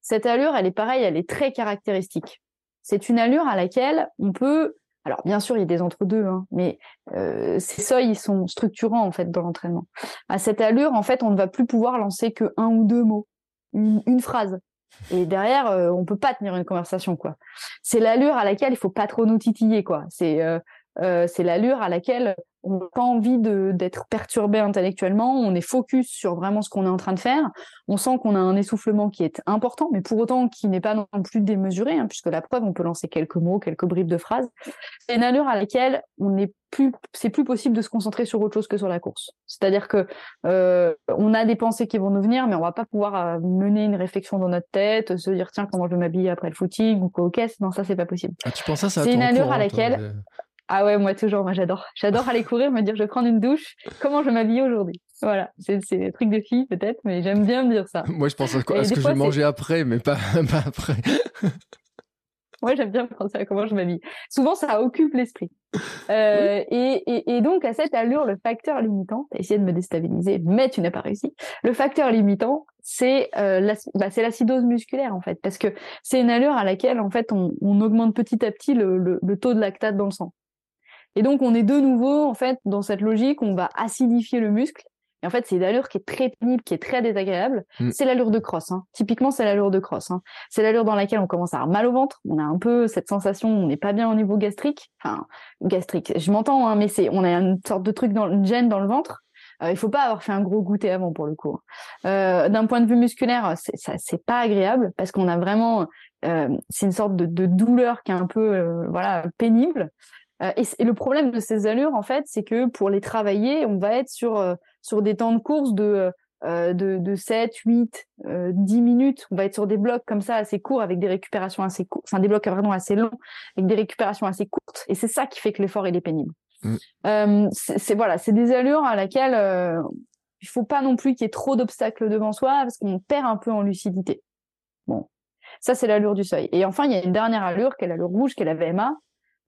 Cette allure, elle est pareille, elle est très caractéristique. C'est une allure à laquelle on peut, alors bien sûr, il y a des entre-deux, hein, mais euh, ces seuils ils sont structurants en fait dans l'entraînement. À cette allure, en fait, on ne va plus pouvoir lancer que un ou deux mots, une, phrase. Et derrière, euh, on peut pas tenir une conversation, quoi. C'est l'allure à laquelle il faut pas trop nous titiller, quoi. C'est euh, c'est l'allure à laquelle on n'a pas envie d'être perturbé intellectuellement, on est focus sur vraiment ce qu'on est en train de faire, on sent qu'on a un essoufflement qui est important, mais pour autant qui n'est pas non plus démesuré, hein, puisque la preuve, on peut lancer quelques mots, quelques bribes de phrases. C'est une allure à laquelle on n'est plus, c'est plus possible de se concentrer sur autre chose que sur la course. C'est-à-dire que euh, on a des pensées qui vont nous venir, mais on va pas pouvoir euh, mener une réflexion dans notre tête, se dire tiens comment je vais m'habiller après le footing ou quoi, ok, non ça c'est pas possible. Ah, tu penses ça, C'est une allure à laquelle ah ouais, moi toujours, moi j'adore. J'adore aller courir, me dire je vais prendre une douche, comment je m'habille aujourd'hui? Voilà, c'est un truc de fille peut-être, mais j'aime bien me dire ça. [LAUGHS] moi je pense à, quoi, ce que je vais manger après, mais pas, [LAUGHS] pas après. [LAUGHS] moi j'aime bien penser à comment je m'habille. Souvent ça occupe l'esprit. Euh, et, et, et, donc à cette allure, le facteur limitant, t'as essayé de me déstabiliser, mais tu n'as pas réussi. Le facteur limitant, c'est euh, bah, l'acidose musculaire en fait, parce que c'est une allure à laquelle en fait on, on augmente petit à petit le, le, le taux de lactate dans le sang. Et donc, on est de nouveau, en fait, dans cette logique, on va acidifier le muscle. Et en fait, c'est une allure qui est très pénible, qui est très désagréable. Mm. C'est l'allure de crosse. Hein. Typiquement, c'est l'allure de crosse. Hein. C'est l'allure dans laquelle on commence à avoir mal au ventre. On a un peu cette sensation, on n'est pas bien au niveau gastrique. Enfin, gastrique, je m'entends, hein, mais c'est, on a une sorte de truc dans une gêne dans le ventre. Euh, il faut pas avoir fait un gros goûter avant pour le coup. Hein. Euh, D'un point de vue musculaire, c'est, ça, c'est pas agréable parce qu'on a vraiment, euh, c'est une sorte de, de, douleur qui est un peu, euh, voilà, pénible. Euh, et, le problème de ces allures, en fait, c'est que pour les travailler, on va être sur, euh, sur des temps de course de, euh, de, de 7, 8, 10 minutes. On va être sur des blocs comme ça assez courts avec des récupérations assez courtes, enfin des blocs vraiment assez longs avec des récupérations assez courtes. Et c'est ça qui fait que l'effort il est pénible. Mm. c'est voilà, c'est des allures à laquelle il faut pas non plus qu'il y ait trop d'obstacles devant soi parce qu'on perd un peu en lucidité. Bon, ça c'est l'allure du seuil. Et enfin, il y a une dernière allure qui est l'allure rouge, qui est la VMA,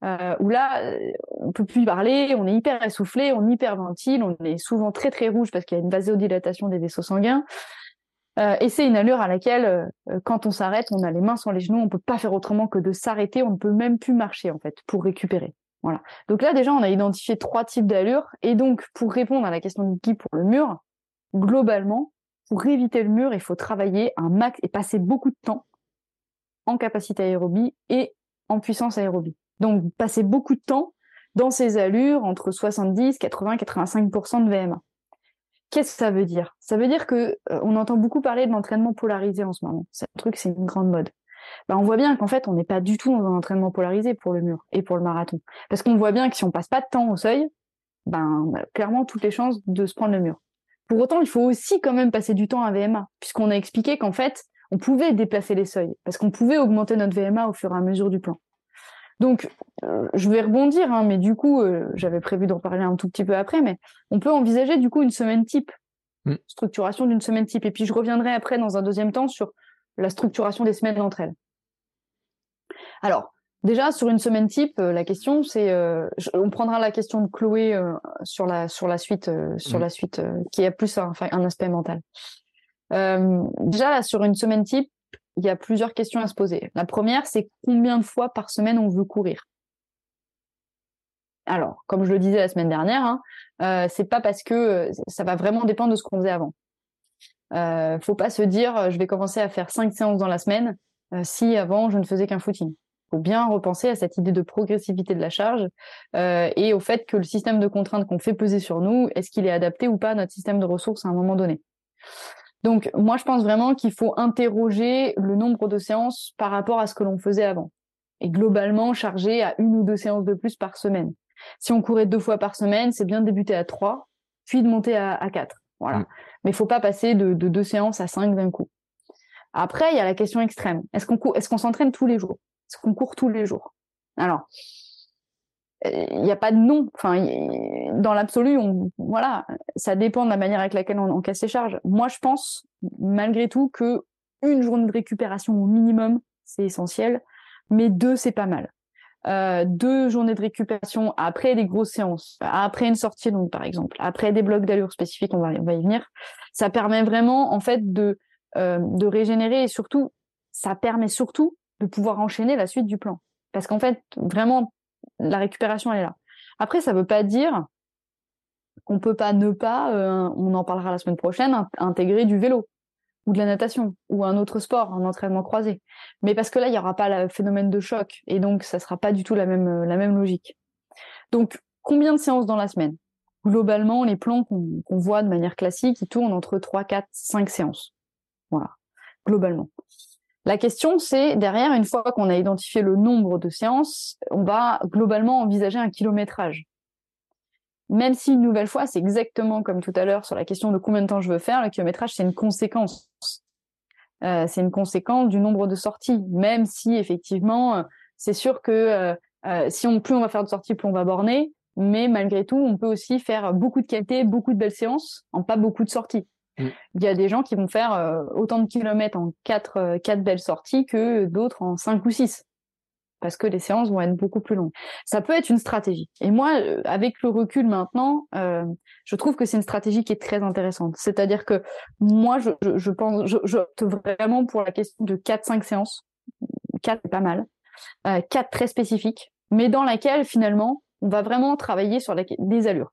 euh, où là, euh, on peut plus parler, on est hyper essoufflé, on hyperventile, on est souvent très très rouge parce qu'il y a une vasodilatation des vaisseaux sanguins. Euh, et c'est une allure à laquelle, quand on s'arrête, on a les mains sur les genoux, on peut pas faire autrement que de s'arrêter, on ne peut même plus marcher en fait pour récupérer. Donc là, déjà, on a identifié trois types d'allures. Et donc, pour répondre à la question de qui pour le mur, globalement, pour éviter le mur, il faut travailler un max et passer beaucoup de temps en capacité aérobie et en puissance aérobie. Donc, passer beaucoup de temps dans ces allures entre 70, 80, 85% de VMA. Qu'est-ce que ça veut dire? Ça veut dire que euh, on entend beaucoup parler de l'entraînement polarisé en ce moment. C'est un truc, c'est une grande mode. Ben, on voit bien qu'en fait, on n'est pas du tout dans un entraînement polarisé pour le mur et pour le marathon. Parce qu'on voit bien que si on passe pas de temps au seuil, ben, on a clairement toutes les chances de se prendre le mur. Pour autant, il faut aussi quand même passer du temps à VMA, puisqu'on a expliqué qu'en fait, on pouvait déplacer les seuils, parce qu'on pouvait augmenter notre VMA au fur et à mesure du plan. Donc, euh, je vais rebondir, hein, mais du coup, euh, j'avais prévu d'en parler un tout petit peu après, mais on peut envisager du coup une semaine type, mm. structuration d'une semaine type. Et puis, je reviendrai après dans un deuxième temps sur la structuration des semaines entre elles. Alors, déjà, sur une semaine type, euh, la question, c'est, on prendra la question de Chloé sur la sur la suite, sur mm. la suite, qui a plus un, un aspect mental. déjà, sur une semaine type, il y a plusieurs questions à se poser. La première, c'est combien de fois par semaine on veut courir? Alors, comme je le disais la semaine dernière, hein, euh, c'est pas parce que euh, ça va vraiment dépendre de ce qu'on faisait avant. Euh, faut pas se dire euh, je vais commencer à faire cinq séances dans la semaine si avant je ne faisais qu'un footing. Faut bien repenser à cette idée de progressivité de la charge et au fait que le système de contraintes qu'on fait peser sur nous, est-ce qu'il est adapté ou pas à notre système de ressources à un moment donné? Donc, moi, je pense vraiment qu'il faut interroger le nombre de séances par rapport à ce que l'on faisait avant. Et globalement, charger à une ou deux séances de plus par semaine. Si on courait deux fois par semaine, c'est bien de débuter à trois, puis de monter à, quatre. Voilà. Mm. Mais il faut pas passer de, deux séances à cinq d'un coup. Après, il y a la question extrême. Est-ce qu'on est-ce qu'on s'entraîne tous les jours? Est-ce qu'on court tous les jours? Alors, il n'y a pas de nom. Enfin, dans l'absolu, on, voilà, ça dépend de la manière avec laquelle on casse ses charges. Moi, je pense, malgré tout, que une journée de récupération au minimum, c'est essentiel, mais deux, c'est pas mal. Euh, deux journées de récupération après des grosses séances, après une sortie longue par exemple, après des blocs d'allure spécifiques, on va, on va y venir. Ça permet vraiment en fait de euh, de régénérer et surtout, ça permet surtout de pouvoir enchaîner la suite du plan. Parce qu'en fait, vraiment, la récupération elle est là. Après, ça veut pas dire qu'on peut pas ne pas, euh, on en parlera la semaine prochaine, intégrer du vélo ou de la natation ou un autre sport, un entraînement croisé. Mais parce que là, il y aura pas le phénomène de choc et donc ça sera pas du tout la même euh, la même logique. Donc, combien de séances dans la semaine? Globalement, les plans qu'on voit de manière classique, ils tournent entre 3, 4, 5 séances. Voilà, globalement. La question, c'est derrière, une fois qu'on a identifié le nombre de séances, on va globalement envisager un kilométrage. Même si une nouvelle fois, c'est exactement comme tout à l'heure sur la question de combien de temps je veux faire, le kilométrage, c'est une conséquence. Euh, c'est une conséquence du nombre de sorties, même si effectivement, euh, c'est sûr que euh, si on plus on va faire de sorties, plus on va borner, mais malgré tout, on peut aussi faire beaucoup de qualité, beaucoup de belles séances en pas beaucoup de sorties. Mm. Il y a des gens qui vont faire euh, autant de kilomètres en quatre, euh, quatre belles sorties que d'autres en cinq ou six. Parce que les séances vont être beaucoup plus longues. Ça peut être une stratégie. Et moi, euh, avec le recul maintenant, je trouve que c'est une stratégie qui est très intéressante. C'est-à-dire que moi, je, pense, vraiment pour la question de 4-5 séances. 4 c'est pas mal. Euh, 4 très spécifiques, mais dans laquelle finalement, on va vraiment travailler sur la, des allures.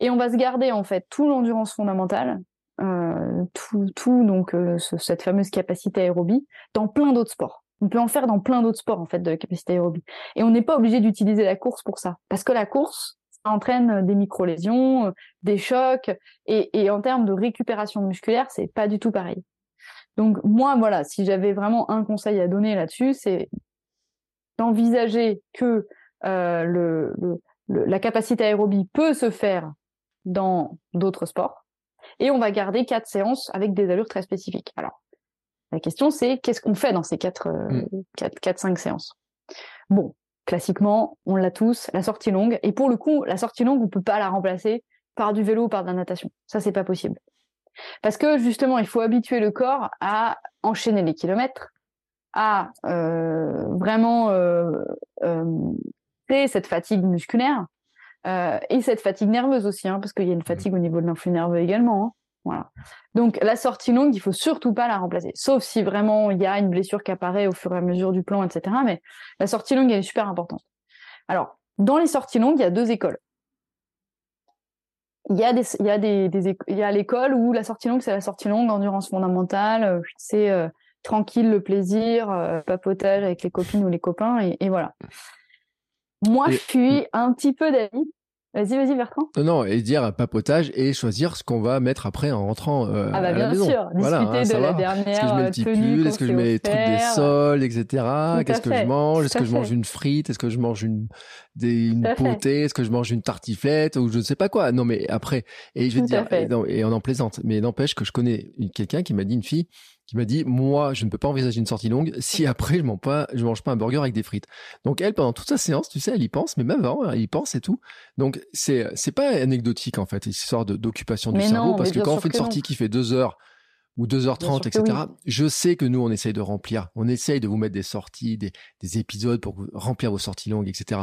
Et on va se garder en fait tout l'endurance fondamentale euh, tout, tout, donc euh, cette fameuse capacité aérobie dans plein d'autres sports. On peut en faire dans plein d'autres sports en fait de la capacité aérobie. Et on n'est pas obligé d'utiliser la course pour ça, parce que la course ça entraîne des micro-lésions, euh, des chocs, et, et en termes de récupération musculaire, c'est pas du tout pareil. Donc moi, voilà, si j'avais vraiment un conseil à donner là-dessus, c'est d'envisager que euh, le, le, la capacité aérobie peut se faire dans d'autres sports, et on va garder quatre séances avec des allures très spécifiques. Alors, la question c'est qu'est-ce qu'on fait dans ces quatre, euh, mm. quatre, quatre, cinq séances? Bon, classiquement, on l'a tous, la sortie longue. Et pour le coup, la sortie longue, on peut pas la remplacer par du vélo ou par de la natation. Ça, c'est pas possible. Parce que justement, il faut habituer le corps à enchaîner les kilomètres, à euh, vraiment euh, euh, créer cette fatigue musculaire, euh, et cette fatigue nerveuse aussi, hein, parce qu'il y a une fatigue au niveau de l'influx nerveux également. Hein. Voilà. Donc la sortie longue, il faut surtout pas la remplacer, sauf si vraiment il y a une blessure qui apparaît au fur et à mesure du plan, etc. Mais la sortie longue, elle est super importante. Alors dans les sorties longues, il y a deux écoles. Il y a des, il y a des, il y a l'école où la sortie longue, c'est la sortie longue, endurance fondamentale, c'est tranquille, le plaisir, papotage avec les copines ou les copains, et, et voilà. Moi, je suis un petit peu d'avis. Vas-y, vas-y, Bertrand. Non, non, et dire papotage et choisir ce qu'on va mettre après en rentrant euh, ah bah, bien sûr, voilà, discuter hein, de la dernière Est-ce que je mets le petit pull Est-ce que je mets les trucs des sols, etc. Qu'est-ce que je mange? Est-ce que je mange une frite? Est-ce que je mange une, des, une potée Est-ce que je mange une tartiflette Ou je ne sais pas quoi. Non, mais après, et je vais dire, et, et on en plaisante, mais n'empêche que je connais quelqu'un qui m'a dit, une fille, qui m'a dit moi je ne peux pas envisager une sortie longue si après je mange pas je mange pas un burger avec des frites. Donc elle pendant toute sa séance, tu sais, elle y pense mais même avant, elle y pense et tout. Donc c'est c'est pas anecdotique en fait, histoire d'occupation du cerveau parce que quand on fait une sortie qui fait deux heures ou 2h30, etc. Je sais que nous, on essaye de remplir, on essaye de vous mettre des sorties, des, des épisodes pour remplir vos sorties longues, etc.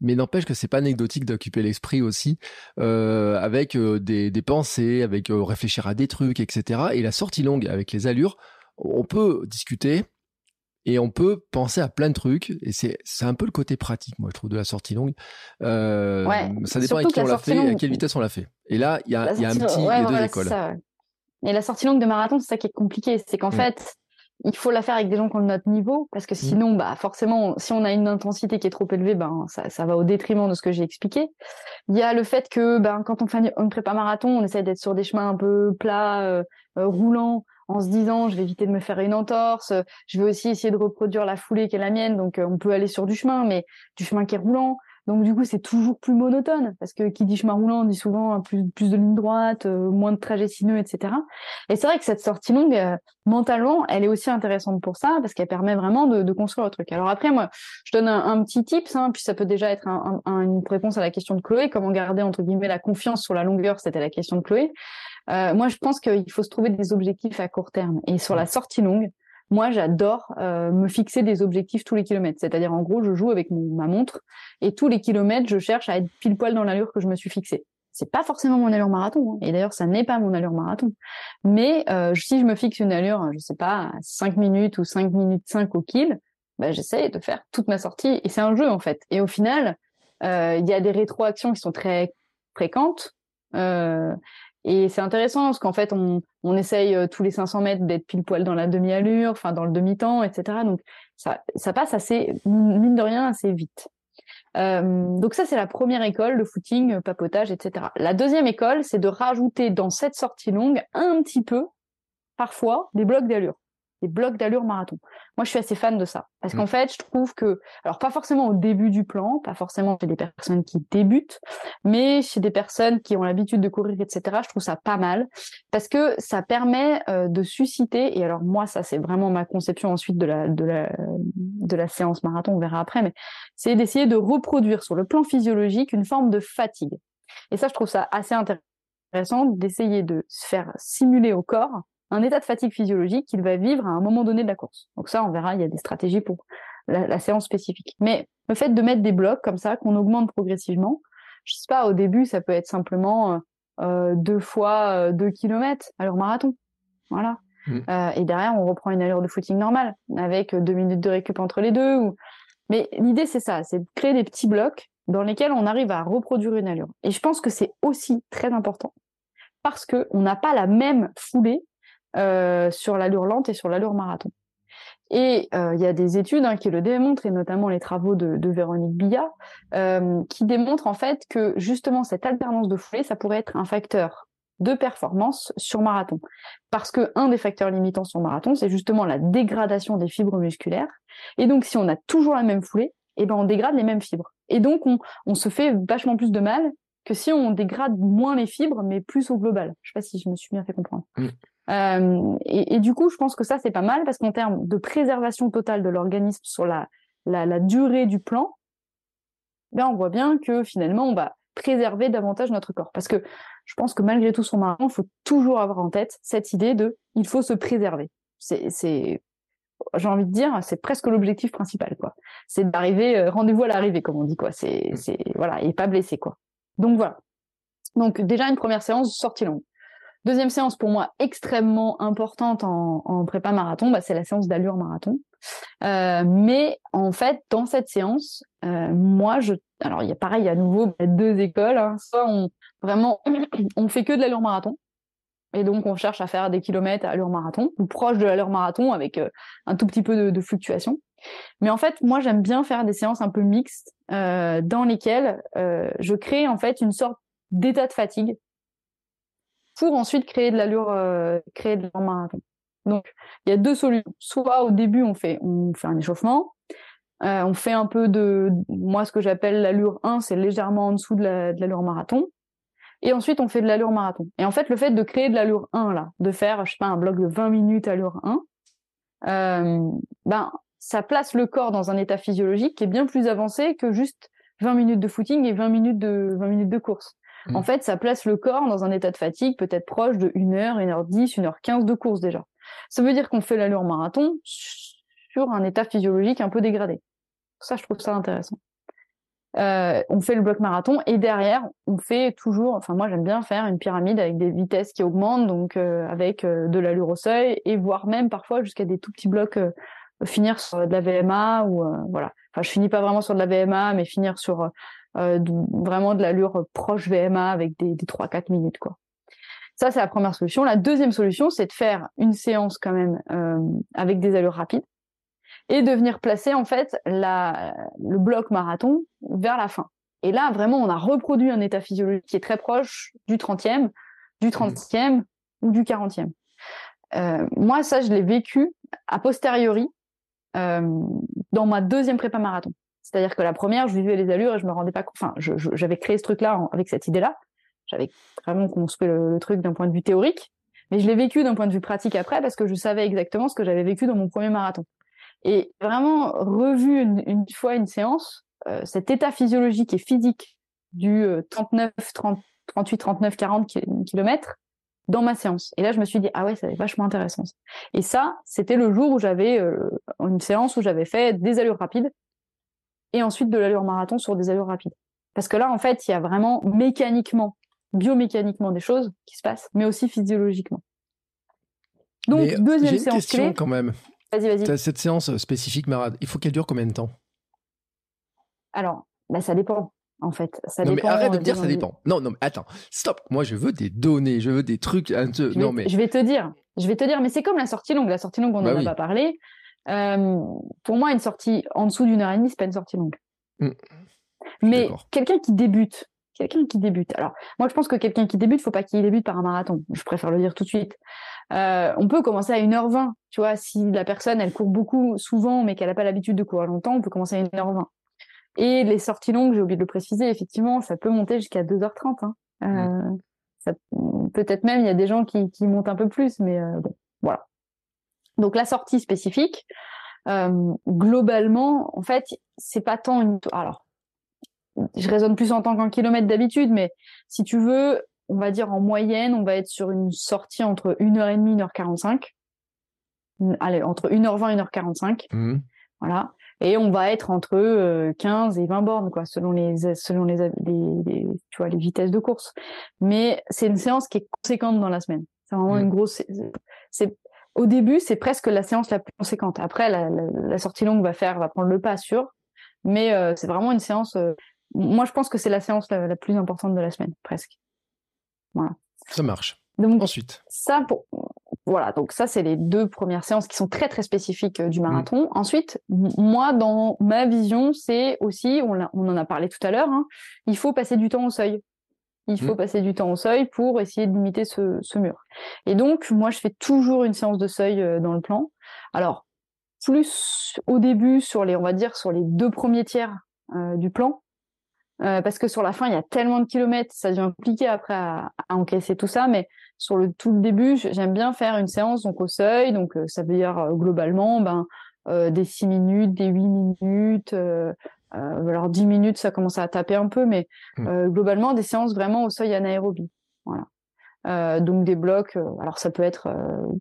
Mais n'empêche que c'est pas anecdotique d'occuper l'esprit aussi euh, avec euh, des, des, pensées, avec euh, réfléchir à des trucs, etc. Et la sortie longue avec les allures, on peut discuter, et on peut penser à plein de trucs et c'est c'est un peu le côté pratique moi je trouve de la sortie longue euh, ça dépend avec qui on l'a fait et à quelle vitesse on l'a fait et là il y a, y a un petit ouais, deux écoles et la sortie longue de marathon, c'est ça qui est compliqué. C'est qu'en mm. fait, il faut la faire avec des gens qui ont notre niveau, parce que mm. sinon, bah, forcément, si on a une intensité qui est trop élevée, ben, ça, ça va au détriment de ce que j'ai expliqué. Il y a le fait que, ben, quand on fait une prépa marathon, on essaie d'être sur des chemins un peu plats, euh, euh, roulants, en se disant, je vais éviter de me faire une entorse. Je vais aussi essayer de reproduire la foulée qui est la mienne. Donc, euh, on peut aller sur du chemin, mais du chemin qui est roulant. Donc du coup, c'est toujours plus monotone parce que qui dit chemin roulant dit souvent plus, plus de lignes droites, euh, moins de trajets sinueux, etc. Et c'est vrai que cette sortie longue, euh, mentalement, elle est aussi intéressante pour ça parce qu'elle permet vraiment de, de, construire le truc. Alors après, moi, je donne un, petit tips, hein, puis ça peut déjà être un, une réponse à la question de Chloé, comment garder entre guillemets la confiance sur la longueur, c'était la question de Chloé. Euh, moi, je pense qu'il faut se trouver des objectifs à court terme. Et sur la sortie longue, moi, j'adore euh, me fixer des objectifs tous les kilomètres. C'est-à-dire, en gros, je joue avec ma montre et tous les kilomètres, je cherche à être pile poil dans l'allure que je me suis fixée. C'est pas forcément mon allure marathon, hein. et d'ailleurs, ça n'est pas mon allure marathon. Mais euh, si je me fixe une allure, je sais pas, 5 minutes ou 5 minutes 5 au kill, bah, j'essaie de faire toute ma sortie. Et c'est un jeu, en fait. Et au final, euh, il y a des rétroactions qui sont très fréquentes. Et c'est intéressant parce qu'en fait, on, on essaye euh, tous les 500 mètres d'être pile poil dans la demi-allure, enfin dans le demi-temps, etc. Donc ça, ça passe assez, mine de rien, assez vite. Euh, donc ça, c'est la première école, de footing, papotage, etc. La deuxième école, c'est de rajouter dans cette sortie longue un petit peu, parfois, des blocs d'allure des blocs d'allure marathon. Moi, je suis assez fan de ça. Parce qu'en mm. fait, je trouve que, alors pas forcément au début du plan, pas forcément chez des personnes qui débutent, mais chez des personnes qui ont l'habitude de courir, etc., je trouve ça pas mal. Parce que ça permet euh, de susciter, et alors moi, ça c'est vraiment ma conception ensuite de la, de la, de la séance marathon, on verra après, mais c'est d'essayer de reproduire sur le plan physiologique une forme de fatigue. Et ça, je trouve ça assez intéressant d'essayer de se faire simuler au corps un état de fatigue physiologique qu'il va vivre à un moment donné de la course. Donc ça, on verra, il y a des stratégies pour la, séance spécifique. Mais le fait de mettre des blocs comme ça, qu'on augmente progressivement, je sais pas, au début, ça peut être simplement euh, euh deux fois euh, deux kilomètres à leur marathon. Voilà. Mmh. Euh, et derrière, on reprend une allure de footing normale, avec deux minutes de récup entre les deux. Ou... Mais l'idée, c'est ça, c'est de créer des petits blocs dans lesquels on arrive à reproduire une allure. Et je pense que c'est aussi très important parce que on n'a pas la même foulée euh, sur l'allure lente et sur l'allure marathon. Et euh, il y a des études hein, qui le démontrent, et notamment les travaux de, Véronique Billat, euh, qui démontrent en fait que justement cette alternance de foulée, ça pourrait être un facteur de performance sur marathon. Parce que un des facteurs limitants sur marathon, c'est justement la dégradation des fibres musculaires. Et donc, si on a toujours la même foulée, eh ben, on dégrade les mêmes fibres. Et donc, on, se fait vachement plus de mal que si on dégrade moins les fibres, mais plus au global. Je sais pas si je me suis bien fait comprendre. Euh, et, et, du coup, je pense que ça, c'est pas mal parce qu'en termes de préservation totale de l'organisme sur la, la, la, durée du plan, ben, on voit bien que finalement, on va préserver davantage notre corps. Parce que je pense que malgré tout son marathon, il faut toujours avoir en tête cette idée de il faut se préserver. C'est, j'ai envie de dire, c'est presque l'objectif principal, quoi. C'est d'arriver, euh, rendez-vous à l'arrivée, comme on dit, quoi. C'est, c'est, voilà, et pas blessé, quoi. Donc voilà. Donc déjà une première séance sortie longue. Deuxième séance pour moi extrêmement importante en, prépa marathon, bah, c'est la séance d'allure marathon. Euh, mais en fait, dans cette séance, euh, moi, je, alors il y a pareil à nouveau deux écoles. Hein. Soit on vraiment [COUGHS] on fait que de l'allure marathon. Et donc, on cherche à faire des kilomètres à allure marathon, ou proche de l'allure marathon, avec un tout petit peu de, de fluctuation. Mais en fait, moi, j'aime bien faire des séances un peu mixtes, euh, dans lesquelles euh, je crée en fait une sorte d'état de fatigue pour ensuite créer de l'allure, euh, créer de l'allure marathon. Donc, il y a deux solutions. Soit au début, on fait, on fait un échauffement, euh, on fait un peu de, moi, ce que j'appelle l'allure 1, c'est légèrement en dessous de l'allure marathon. Et ensuite, on fait de l'allure marathon. Et en fait, le fait de créer de l'allure 1, là, de faire, je sais pas, un bloc de 20 minutes allure 1, euh, ben, ça place le corps dans un état physiologique qui est bien plus avancé que juste 20 minutes de footing et 20 minutes de, 20 minutes de course. En mmh. fait, ça place le corps dans un état de fatigue peut-être proche de 1 heure, 1 heure 10, 1 heure 15 de course déjà. Ça veut dire qu'on fait l'allure marathon sur un état physiologique un peu dégradé. Ça, je trouve ça intéressant. Euh, on fait le bloc marathon et derrière, on fait toujours, enfin moi j'aime bien faire une pyramide avec des vitesses qui augmentent, donc euh, avec euh, de l'allure au seuil et voire même parfois jusqu'à des tout petits blocs, finir sur de la VMA ou voilà. Enfin je finis pas vraiment sur de la VMA, mais finir sur vraiment de l'allure proche VMA avec des, des 3-4 minutes quoi. Ça c'est la première solution. La deuxième solution c'est de faire une séance quand même avec des allures rapides et de venir placer en fait la, le bloc marathon vers la fin. Et là, vraiment, on a reproduit un état physiologique qui est très proche du 30e, du 30e ou du 40e. Euh, moi, ça, je l'ai vécu a posteriori euh, dans ma deuxième prépa marathon. C'est-à-dire que la première, je vivais les allures et je me rendais pas compte. Enfin, j'avais créé ce truc-là avec cette idée-là. J'avais vraiment construit le truc d'un point de vue théorique, mais je l'ai vécu d'un point de vue pratique après parce que je savais exactement ce que j'avais vécu dans mon premier marathon. Et vraiment revu une, fois une séance, euh, cet état physiologique et physique du 39, 30, 38, 39, 40 km dans ma séance. Et là, je me suis dit, ah ouais, ça va vachement intéressant. Et ça, c'était le jour où j'avais euh, une séance où j'avais fait des allures rapides et ensuite de l'allure marathon sur des allures rapides. Parce que là, en fait, il y a vraiment mécaniquement, biomécaniquement des choses qui se passent, mais aussi physiologiquement. Donc, deuxième séance question quand même. Vas-y, vas-y. Cette séance spécifique Marad, il faut qu'elle dure combien de temps? Alors, bah, ça dépend. En fait, ça non mais arrête de me dire ça dépend. Non, non, mais attends, stop. Moi, je veux des données, je veux des trucs. Je non, mais je vais te dire, je vais te dire, mais c'est comme la sortie longue. La sortie longue, on n'en bah a pas parlé. Euh, pour moi, une sortie en dessous d'une heure et demie, c'est pas une sortie longue. Mmh. Mais quelqu'un qui débute, quelqu'un qui débute. Alors, moi, je pense que quelqu'un qui débute, faut pas qu'il débute par un marathon. Je préfère le dire tout de suite. Euh, on peut commencer à 1h20. Tu vois, si la personne, elle court beaucoup souvent, mais qu'elle n'a pas l'habitude de courir longtemps, on peut commencer à 1h20. Et les sorties longues, j'ai oublié de le préciser, effectivement, ça peut monter jusqu'à 2h30. Hein. Euh, peut-être même, il y a des gens qui, montent un peu plus, mais euh, bon, voilà. Donc la sortie spécifique, globalement, en fait, c'est pas tant une... Alors, je raisonne plus en tant qu'un kilomètre d'habitude, mais si tu veux, on va dire en moyenne, on va être sur une sortie entre 1h30 1h45. Allez, entre 1h20 et 1h45. Mmh. Voilà. Et on va être entre 15 euh, et 20 bornes, quoi, selon les, selon les, tu vois, les vitesses de course. Mais c'est une séance qui est conséquente dans la semaine. C'est vraiment une mmh. grosse, c'est, au début, c'est presque la séance la plus conséquente. Après, la, sortie longue va faire, va prendre le pas sûr. Mais euh, c'est vraiment une séance, euh, moi, je pense que c'est la séance la plus importante de la semaine, presque. Voilà. Ça marche. Donc, Ensuite. Ça, pour... voilà. Donc, ça, c'est les deux premières séances qui sont très, très spécifiques euh, du mm. marathon. Ensuite, moi, dans ma vision, c'est aussi, on, on, en a parlé tout à l'heure, hein, il faut passer du temps au seuil. Il faut mm. passer du temps au seuil pour essayer de limiter ce, ce, mur. Et donc, moi, je fais toujours une séance de seuil euh, dans le plan. Alors, plus au début sur les, on va dire, sur les deux premiers tiers euh, du plan, euh, parce que sur la fin, il y a tellement de kilomètres, ça devient compliqué après à, encaisser tout ça. Mais sur le tout le début, j'aime bien faire une séance donc au seuil. Donc euh, ça veut dire euh, globalement ben, des 6 minutes, des 8 minutes. Alors 10 minutes, ça commence à taper un peu, mais mmh. globalement des séances vraiment au seuil anaérobie. Voilà. Euh, donc des blocs, euh, alors ça peut être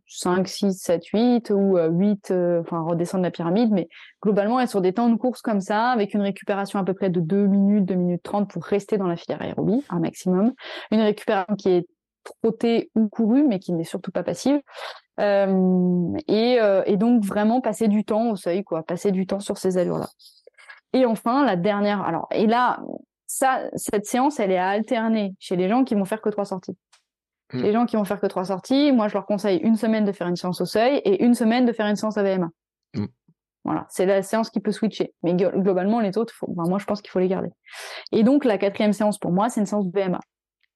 5, 6, 7, 8 ou 8, euh, enfin redescendre la pyramide, mais globalement être sur des temps de course comme ça, avec une récupération à peu près de 2 minutes, 2 minutes 30 pour rester dans la filière aérobie, un maximum. Une récupération qui est trottée ou courue, mais qui n'est surtout pas passive. Et, et, donc vraiment passer du temps au seuil, quoi, passer du temps sur ces allures-là. Et enfin, la dernière. Alors, et là, ça, cette séance, elle est à alterner chez les gens qui vont faire que trois sorties. Mm. Les gens qui vont faire que trois sorties, moi, je leur conseille une semaine de faire une séance au seuil et une semaine de faire une séance AVMA. Mm. Voilà, c'est la séance qui peut switcher. Mais globalement, les autres, moi, je pense qu'il faut les garder. Et donc, la quatrième séance pour moi, c'est une séance de VMA.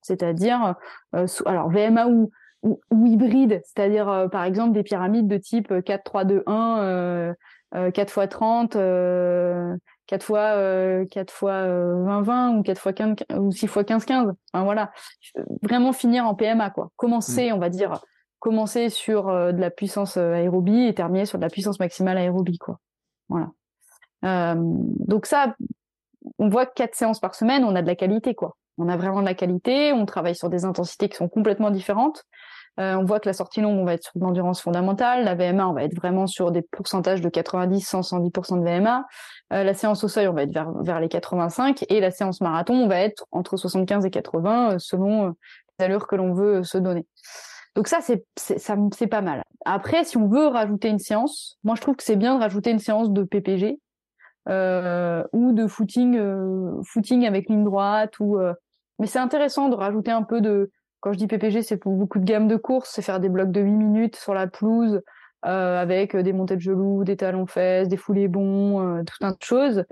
C'est-à-dire, euh, alors VMA ou, ou, hybride, c'est-à-dire, euh, par exemple, des pyramides de type 4, 3, 2, 1, 4 x 30, 4 fois 4 fois 20 20 ou 4 fois 15 ou 6 fois 15 15 enfin, voilà. Vraiment finir en PMA quoi. Commencer mmh. on va dire commencer sur euh, de la puissance euh, aérobie et terminer sur de la puissance maximale aérobie quoi. Voilà. Euh, donc ça on voit quatre séances par semaine on a de la qualité quoi. On a vraiment de la qualité on travaille sur des intensités qui sont complètement différentes euh, on voit que la sortie longue, on va être sur l'endurance fondamentale. La VMA, on va être vraiment sur des pourcentages de 90, 100, 110% de VMA. Euh, la séance au seuil, on va être vers, les 85. Et la séance marathon, on va être entre 75 et 80 euh, selon les allures que l'on veut se donner. Donc ça, c'est ça, c'est pas mal. Après, si on veut rajouter une séance, moi je trouve que c'est bien de rajouter une séance de PPG ou de footing, footing avec ligne droite. Ou mais c'est intéressant de rajouter un peu de quand je dis PPG, c'est pour beaucoup de gammes de courses, c'est faire des blocs de 8 minutes sur la pelouse euh, avec des montées de genoux, des talons fesses, des foulées bons, euh, tout un de choses.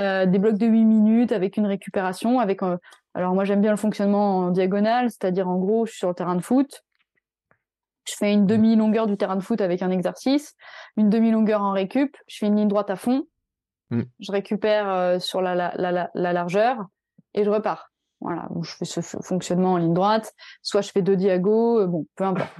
Euh, des blocs de 8 minutes avec une récupération. Avec Alors moi j'aime bien le fonctionnement en diagonale, c'est-à-dire en gros je suis sur le terrain de foot, je fais une demi-longueur du terrain de foot avec un exercice, une demi-longueur en récup, je fais une ligne droite à fond, mm. je récupère sur la, la, la, la largeur et je repars. Voilà, je fais ce fonctionnement en ligne droite, soit je fais deux diagos, euh, bon, peu importe.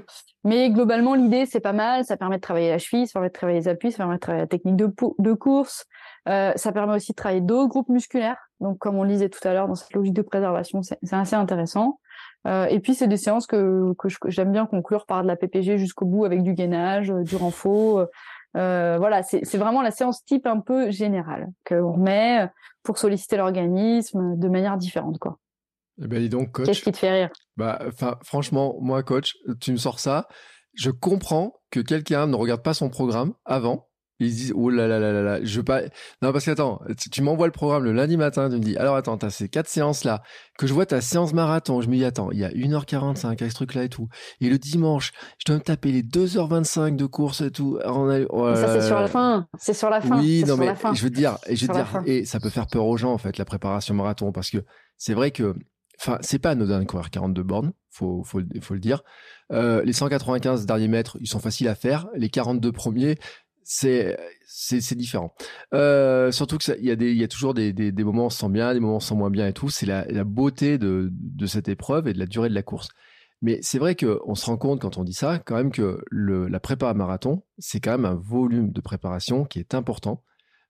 Mais globalement, l'idée, c'est pas mal. Ça permet de travailler la cheville, ça permet de travailler les appuis, ça permet de travailler la technique de, course. Euh, ça permet aussi de travailler d'autres groupes musculaires. Donc, comme on le disait tout à l'heure, dans cette logique de préservation, c'est assez intéressant. Euh, et puis, c'est des séances que, que j'aime bien conclure par de la PPG jusqu'au bout avec du gainage, du renfort. Euh, voilà, c'est vraiment la séance type un peu générale qu'on remet pour solliciter l'organisme de manière différente, quoi. Eh ben, dis donc, coach. Qu'est-ce qui te fait rire? Bah, franchement, moi, coach, tu me sors ça. Je comprends que quelqu'un ne regarde pas son programme avant. Ils se disent, oh là là là là là, je veux pas. Non, parce que attends, tu, m'envoies le programme le lundi matin, tu me dis, alors attends, t'as ces quatre séances là, que je vois ta séance marathon, je me dis, attends, il y a 1h45 avec ce truc là et tout. Et le dimanche, je dois me taper les 2h25 de course et tout. Oh ça, c'est sur la fin. C'est sur la fin. Oui, non, mais je veux dire, et je veux dire, et ça peut faire peur aux gens, en fait, la préparation marathon, parce que c'est vrai que Enfin, c'est pas anodin de courir 42 bornes, faut, faut, le dire. Euh, les 195 derniers mètres, ils sont faciles à faire. Les 42 premiers, c'est différent. Euh, surtout que il y a des il y a toujours des, des, des moments bien, des moments sans moins bien et tout. C'est la, beauté de, cette épreuve et de la durée de la course. Mais c'est vrai qu'on se rend compte quand on dit ça, quand même que la prépa à marathon, c'est quand même un volume de préparation qui est important.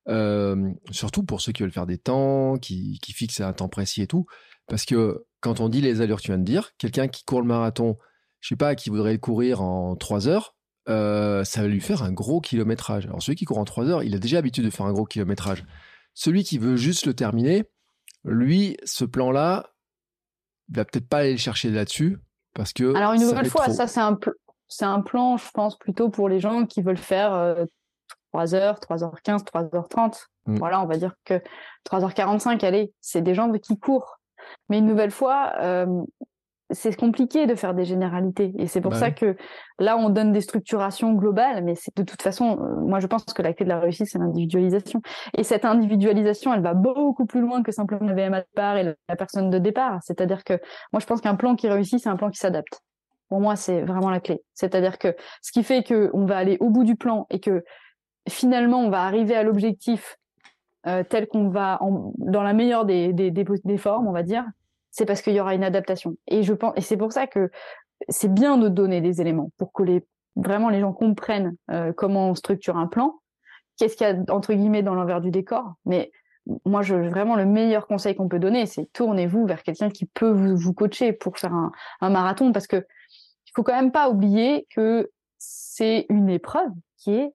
Euh, surtout pour ceux qui veulent faire des temps, qui fixent un temps précis et tout. Parce que quand on dit les allures que tu viens de dire, quelqu'un qui court le marathon, je sais pas, qui voudrait le courir en 3 heures, euh, ça va lui faire un gros kilométrage. Alors celui qui court en 3 heures, il a déjà l'habitude de faire un gros kilométrage. Celui qui veut juste le terminer, lui, ce plan-là, il va peut-être pas aller le chercher là-dessus parce que. Alors une nouvelle fois, ça c'est un, c'est un plan, je pense, plutôt pour les gens qui veulent faire euh, 3h, 3h15, 3h30. Voilà, on va dire que 3h45, allez, c'est des gens qui courent. Mais une nouvelle fois, euh, c'est compliqué de faire des généralités. Et c'est pour bah ça que là, on donne des structurations globales, mais c'est de toute façon, euh, moi je pense que la clé de la réussite, c'est l'individualisation. Et cette individualisation, elle va beaucoup plus loin que simplement le VMA de départ et la personne de départ. C'est-à-dire que moi, je pense qu'un plan qui réussit, c'est un plan qui s'adapte. Pour moi, c'est vraiment la clé. C'est-à-dire que ce qui fait qu'on va aller au bout du plan et que finalement, on va arriver à l'objectif tel qu'on va dans la meilleure des, des, des, formes, on va dire, c'est parce qu'il y aura une adaptation. Et je pense, et c'est pour ça que c'est bien de donner des éléments pour que les vraiment les gens comprennent euh, comment on structure un plan, qu'est-ce qu'il y a entre guillemets dans l'envers du décor. Mais moi, je, vraiment le meilleur conseil qu'on peut donner, c'est tournez-vous vers quelqu'un qui peut vous, vous coacher pour faire un, un marathon, parce que il faut quand même pas oublier que c'est une épreuve qui est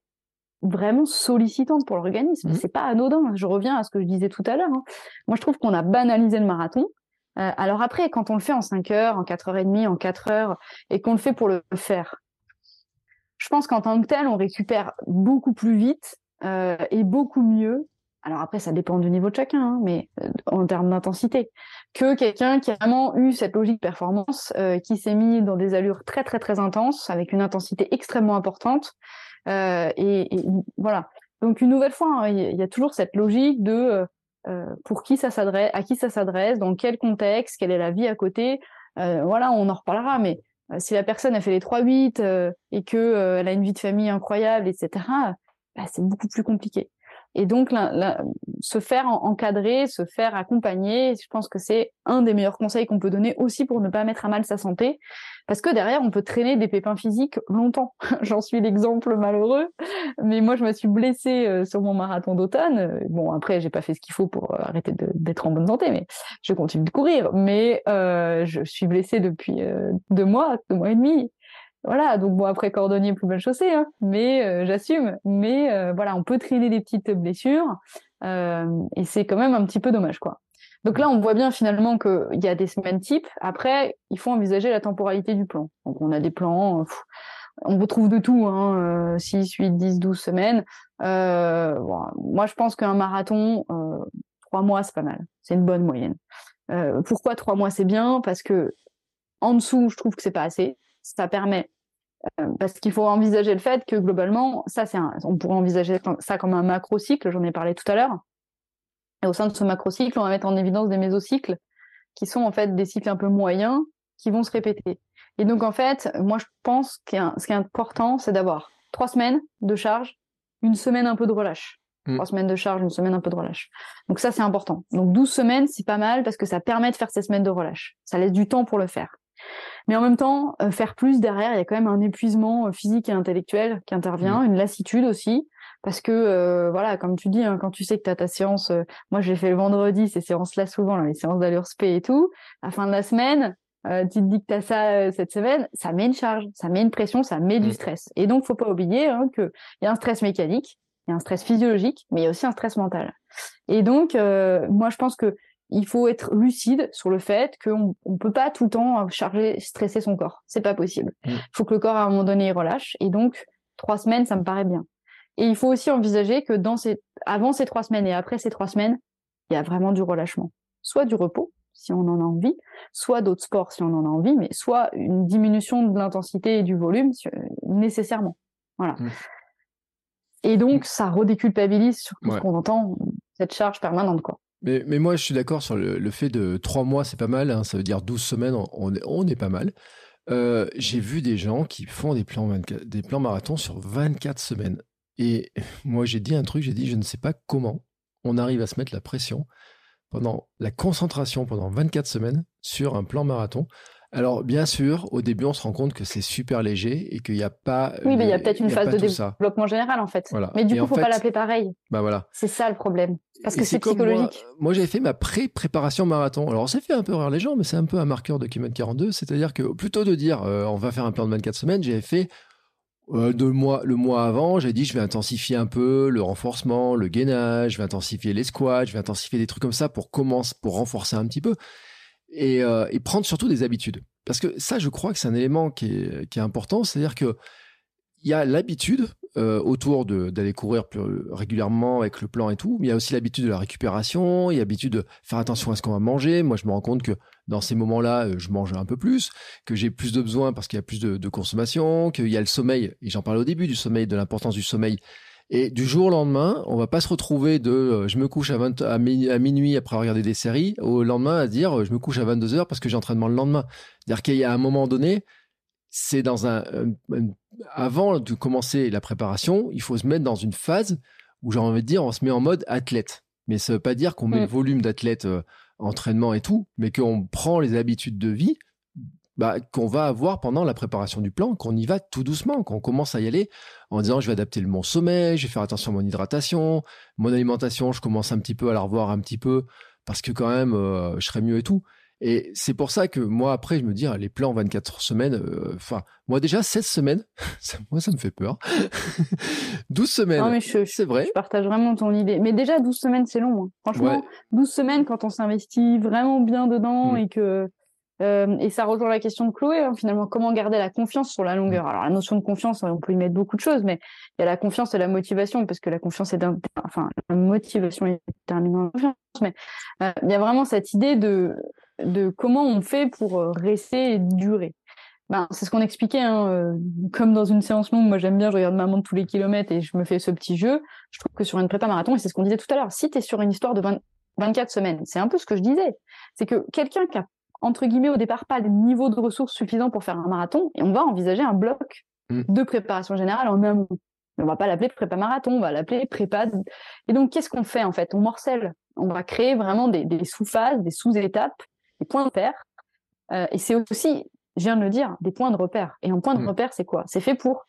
vraiment sollicitante pour l'organisme. Mmh. C'est pas anodin. Je reviens à ce que je disais tout à l'heure. Hein. Moi, je trouve qu'on a banalisé le marathon. Euh, alors après, quand on le fait en 5 heures, en 4 heures et demie, en 4 heures, et qu'on le fait pour le faire, je pense qu'en tant que tel, on récupère beaucoup plus vite euh, et beaucoup mieux alors après ça dépend du niveau de chacun, hein, mais euh, en termes d'intensité, que quelqu'un qui a vraiment eu cette logique performance, qui s'est mis dans des allures très très très intenses, avec une intensité extrêmement importante, euh, et, voilà. Donc une nouvelle fois, hein, il y a toujours cette logique de euh, pour qui ça s'adresse, à qui ça s'adresse, dans quel contexte, quelle est la vie à côté. voilà, on en reparlera, mais si la personne a fait les 3-8 et que elle a une vie de famille incroyable, etc., bah, c'est beaucoup plus compliqué. Et donc, se faire encadrer, se faire accompagner, je pense que c'est un des meilleurs conseils qu'on peut donner aussi pour ne pas mettre à mal sa santé. Parce que derrière, on peut traîner des pépins physiques longtemps. [LAUGHS] J'en suis l'exemple malheureux. Mais moi, je me suis blessée euh, sur mon marathon d'automne. Bon, après, j'ai pas fait ce qu'il faut pour euh, arrêter d'être en bonne santé, mais je continue de courir. Mais euh, je suis blessée depuis deux mois, deux mois et demi voilà, donc bon après cordonnier plus belle chaussée, hein, mais euh, j'assume. Mais euh, voilà, on peut traîner des petites blessures euh, et c'est quand même un petit peu dommage quoi. Donc là, on voit bien finalement qu'il y a des semaines types. Après, il faut envisager la temporalité du plan. Donc on a des plans, on retrouve de tout, hein, 6, 8, 10, 12 semaines. moi, je pense qu'un marathon, trois mois, c'est pas mal. C'est une bonne moyenne. pourquoi trois mois, c'est bien? Parce que en dessous, je trouve que c'est pas assez ça permet euh, parce qu'il faut envisager le fait que globalement, ça c'est on pourrait envisager ça comme un macro-cycle, j'en ai parlé tout à l'heure. Et au sein de ce macro-cycle, on va mettre en évidence des mésocycles qui sont en fait des cycles un peu moyens qui vont se répéter. Et donc en fait, moi je pense que ce qui est important, c'est d'avoir trois semaines de charge, une semaine un peu de relâche. Mm. Trois semaines de charge, une semaine un peu de relâche. Donc ça c'est important. Donc 12 semaines, c'est pas mal parce que ça permet de faire ces semaines de relâche. Ça laisse du temps pour le faire. Mais en même temps, euh, faire plus derrière, il y a quand même un épuisement euh, physique et intellectuel qui intervient, mmh. une lassitude aussi. Parce que, euh, voilà, comme tu dis, hein, quand tu sais que tu as ta séance, moi je l'ai fait le vendredi, ces séances-là souvent, les séances d'allure spé et tout, à la fin de la semaine, tu te dis que tu as ça cette semaine, ça met une charge, ça met une pression, ça met du mmh. stress. Et donc, faut pas oublier hein, qu'il y a un stress mécanique, il y a un stress physiologique, mais il y a aussi un stress mental. Et donc, moi je pense que il faut être lucide sur le fait qu'on ne peut pas tout le temps charger, stresser son corps. C'est pas possible. Il mm. faut que le corps, à un moment donné, il relâche. Et donc, trois semaines, ça me paraît bien. Et il faut aussi envisager que dans ces, avant ces trois semaines et après ces trois semaines, il y a vraiment du relâchement. Soit du repos, si on en a envie, soit d'autres sports, si on en a envie, mais soit une diminution de l'intensité et du volume, nécessairement. Voilà. Mm. Et donc, ça redéculpabilise sur tout ce qu'on entend, cette charge permanente, quoi. Mais, moi, je suis d'accord sur le, fait de trois mois, c'est pas mal. Hein, ça veut dire 12 semaines, on, est pas mal. Euh, j'ai vu des gens qui font des plans, des plans marathons sur 24 semaines. Et [LAUGHS] moi, j'ai dit un truc, j'ai dit, je ne sais pas comment on arrive à se mettre la pression pendant la concentration pendant 24 semaines sur un plan marathon. Alors, bien sûr, au début, on se rend compte que c'est super léger et qu'il n'y a pas. Oui, mais il y a peut-être une phase de développement général, en fait. Mais du coup, il ne faut pas l'appeler pareil. Bah voilà. C'est ça le problème. Parce que c'est psychologique. Moi, j'avais fait ma pré-préparation marathon. Alors, ça fait un peu rire les gens, mais c'est un peu un marqueur de Kimet 42. C'est-à-dire que plutôt de dire euh, on va faire un plan de 24 semaines, j'avais fait euh, mois, le mois avant, j'ai dit je vais intensifier un peu le renforcement, le gainage, je vais intensifier les squats, je vais intensifier des trucs comme ça pour commencer, pour renforcer un petit peu et, euh, et, prendre surtout des habitudes. Parce que ça, je crois que c'est un élément qui est, important, c'est-à-dire que il y a l'habitude euh, autour d'aller courir plus régulièrement avec le plan et tout, mais il y a aussi l'habitude de la récupération, il y a l'habitude de faire attention à ce qu'on va manger. Moi, je me rends compte que dans ces moments-là, euh, je mange un peu plus, que j'ai plus de besoins parce qu'il y a plus de consommation, qu'il y a le sommeil, et j'en parlais au début du sommeil, de l'importance du sommeil et du jour au lendemain, on va pas se retrouver de euh, je me couche à, 20, à, minuit après regarder des séries au lendemain à dire euh, je me couche à 22 heures parce que j'ai entraînement le lendemain. C'est-à-dire qu'il y a un moment donné, c'est dans un, avant de commencer la préparation, il faut se mettre dans une phase où j'ai envie de dire on se met en mode athlète. Mais ça veut pas dire qu'on met le volume d'athlète euh, entraînement et tout, mais qu'on prend les habitudes de vie bah, qu'on va avoir pendant la préparation du plan, qu'on y va tout doucement, qu'on commence à y aller en disant je vais adapter mon sommeil, je vais faire attention à mon hydratation, mon alimentation, je commence un petit peu à la revoir un petit peu parce que quand même euh, je serai mieux et tout. Et c'est pour ça que moi après je me dis ah, les plans 24 semaines, euh, enfin moi déjà 16 semaines, [LAUGHS] moi ça me fait peur. [LAUGHS] 12 semaines, c'est vrai. Je partage vraiment ton idée. Mais déjà 12 semaines c'est long. Hein. Franchement, 12 semaines quand on s'investit vraiment bien dedans mmh. et que Euh, et ça rejoint la question de Chloé, hein, finalement, comment garder la confiance sur la longueur? Alors la notion de confiance, on peut y mettre beaucoup de choses, mais il y a la confiance et la motivation, parce que la confiance est enfin la motivation est déterminante confiance, mais euh, il y a vraiment cette idée de de comment on fait pour euh, rester et durer. Ben, c'est ce qu'on expliquait, hein, comme dans une séance longue, moi j'aime bien, je regarde ma montre tous les kilomètres et je me fais ce petit jeu. Je trouve que sur une prépa marathon, et c'est ce qu'on disait tout à l'heure, si tu es sur une histoire de 24 semaines, c'est un peu ce que je disais, c'est que quelqu'un qui a entre guillemets, au départ, pas le niveau de ressources suffisant pour faire un marathon, et on va envisager un bloc mm. de préparation générale en amont. Mais on va pas l'appeler prépa marathon, on va l'appeler prépa. Et donc, qu'est-ce qu'on fait en fait? On morcelle. On va créer vraiment des, sous-phases, des sous-étapes, des points de repère. Euh, et c'est aussi, je viens de le dire, des points de repère. Et un point de mm. repère, c'est quoi? C'est fait pour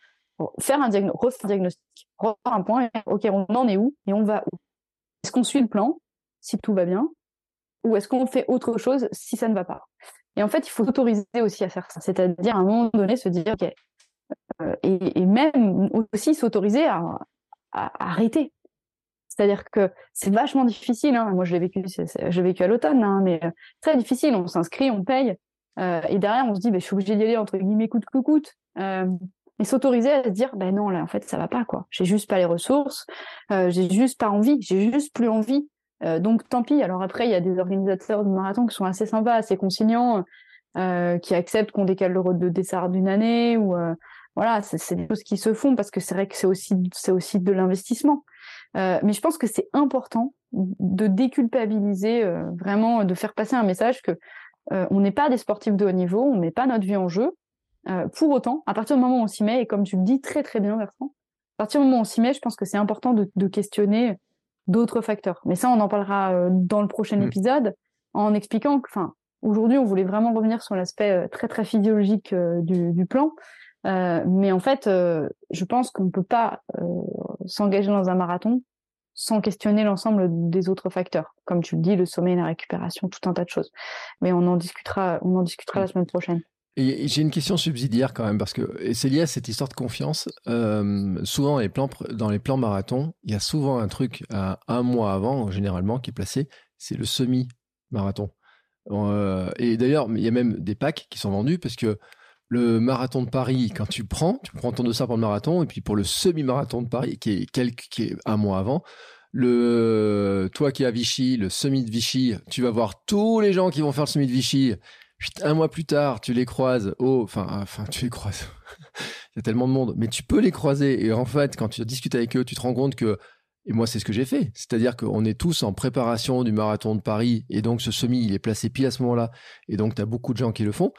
faire un diagnostic, refaire un diagnostic, refaire un point. Ok, on en est où et on va où? Est-ce qu'on suit le plan? Si tout va bien ou est-ce qu'on fait autre chose si ça ne va pas? Et en fait, il faut s'autoriser aussi à faire ça, c'est-à-dire à un moment donné se dire, ok, euh, et, même aussi s'autoriser à, arrêter. C'est-à-dire que c'est vachement difficile. Hein. Moi, je l'ai vécu, j'ai vécu à l'automne, hein, mais euh, très difficile. On s'inscrit, on paye, euh, et derrière, on se dit, bah, je suis obligé d'y aller entre guillemets coûte que coûte. mais s'autoriser à se dire, ben non, là, en fait, ça va pas, quoi. J'ai juste pas les ressources, j'ai juste pas envie, j'ai juste plus envie. Euh, donc tant pis. Alors après, il y a des organisateurs de marathon qui sont assez sympas, assez conciliants, euh, qui acceptent qu'on décale le de dessert d'une année ou euh, voilà, c'est des choses qui se font parce que c'est vrai que c'est aussi c'est aussi de l'investissement. mais je pense que c'est important de déculpabiliser, vraiment de faire passer un message que on n'est pas des sportifs de haut niveau, on met pas notre vie en jeu. pour autant, à partir du moment où on s'y met, et comme tu le dis très très bien, Bertrand, à partir du moment où on s'y met, je pense que c'est important de questionner d'autres facteurs. Mais ça, on en parlera euh, dans le prochain mm. épisode en expliquant que, enfin, aujourd'hui, on voulait vraiment revenir sur l'aspect euh, très très physiologique euh, du, plan. mais en fait, je pense qu'on ne peut pas s'engager dans un marathon sans questionner l'ensemble des autres facteurs, comme tu le dis, le sommeil, la récupération, tout un tas de choses. Mais on en discutera, on en discutera la semaine prochaine. J'ai une question subsidiaire quand même, parce que c'est lié à cette histoire de confiance. Euh, souvent, dans les plans marathon, il y a souvent un truc à un mois avant, généralement, qui est placé, c'est le semi-marathon. Euh, et d'ailleurs, il y a même des packs qui sont vendus, parce que le marathon de Paris, quand tu prends, tu prends ton dossard pour le marathon, et puis pour le semi-marathon de Paris, qui est, quelques, qui est un mois avant, le, toi qui es à Vichy, le semi de Vichy, tu vas voir tous les gens qui vont faire le semi de Vichy un mois plus tard, tu les croises, oh, enfin, enfin, tu les croises. [LAUGHS] Il y a tellement de monde, mais tu peux les croiser. Et en fait, quand tu discutes avec eux, tu te rends compte que, et moi, c'est ce que j'ai fait. C'est-à-dire qu'on est tous en préparation du marathon de Paris, et donc ce semi, il est placé pile à ce moment-là, et donc tu as beaucoup de gens qui le font.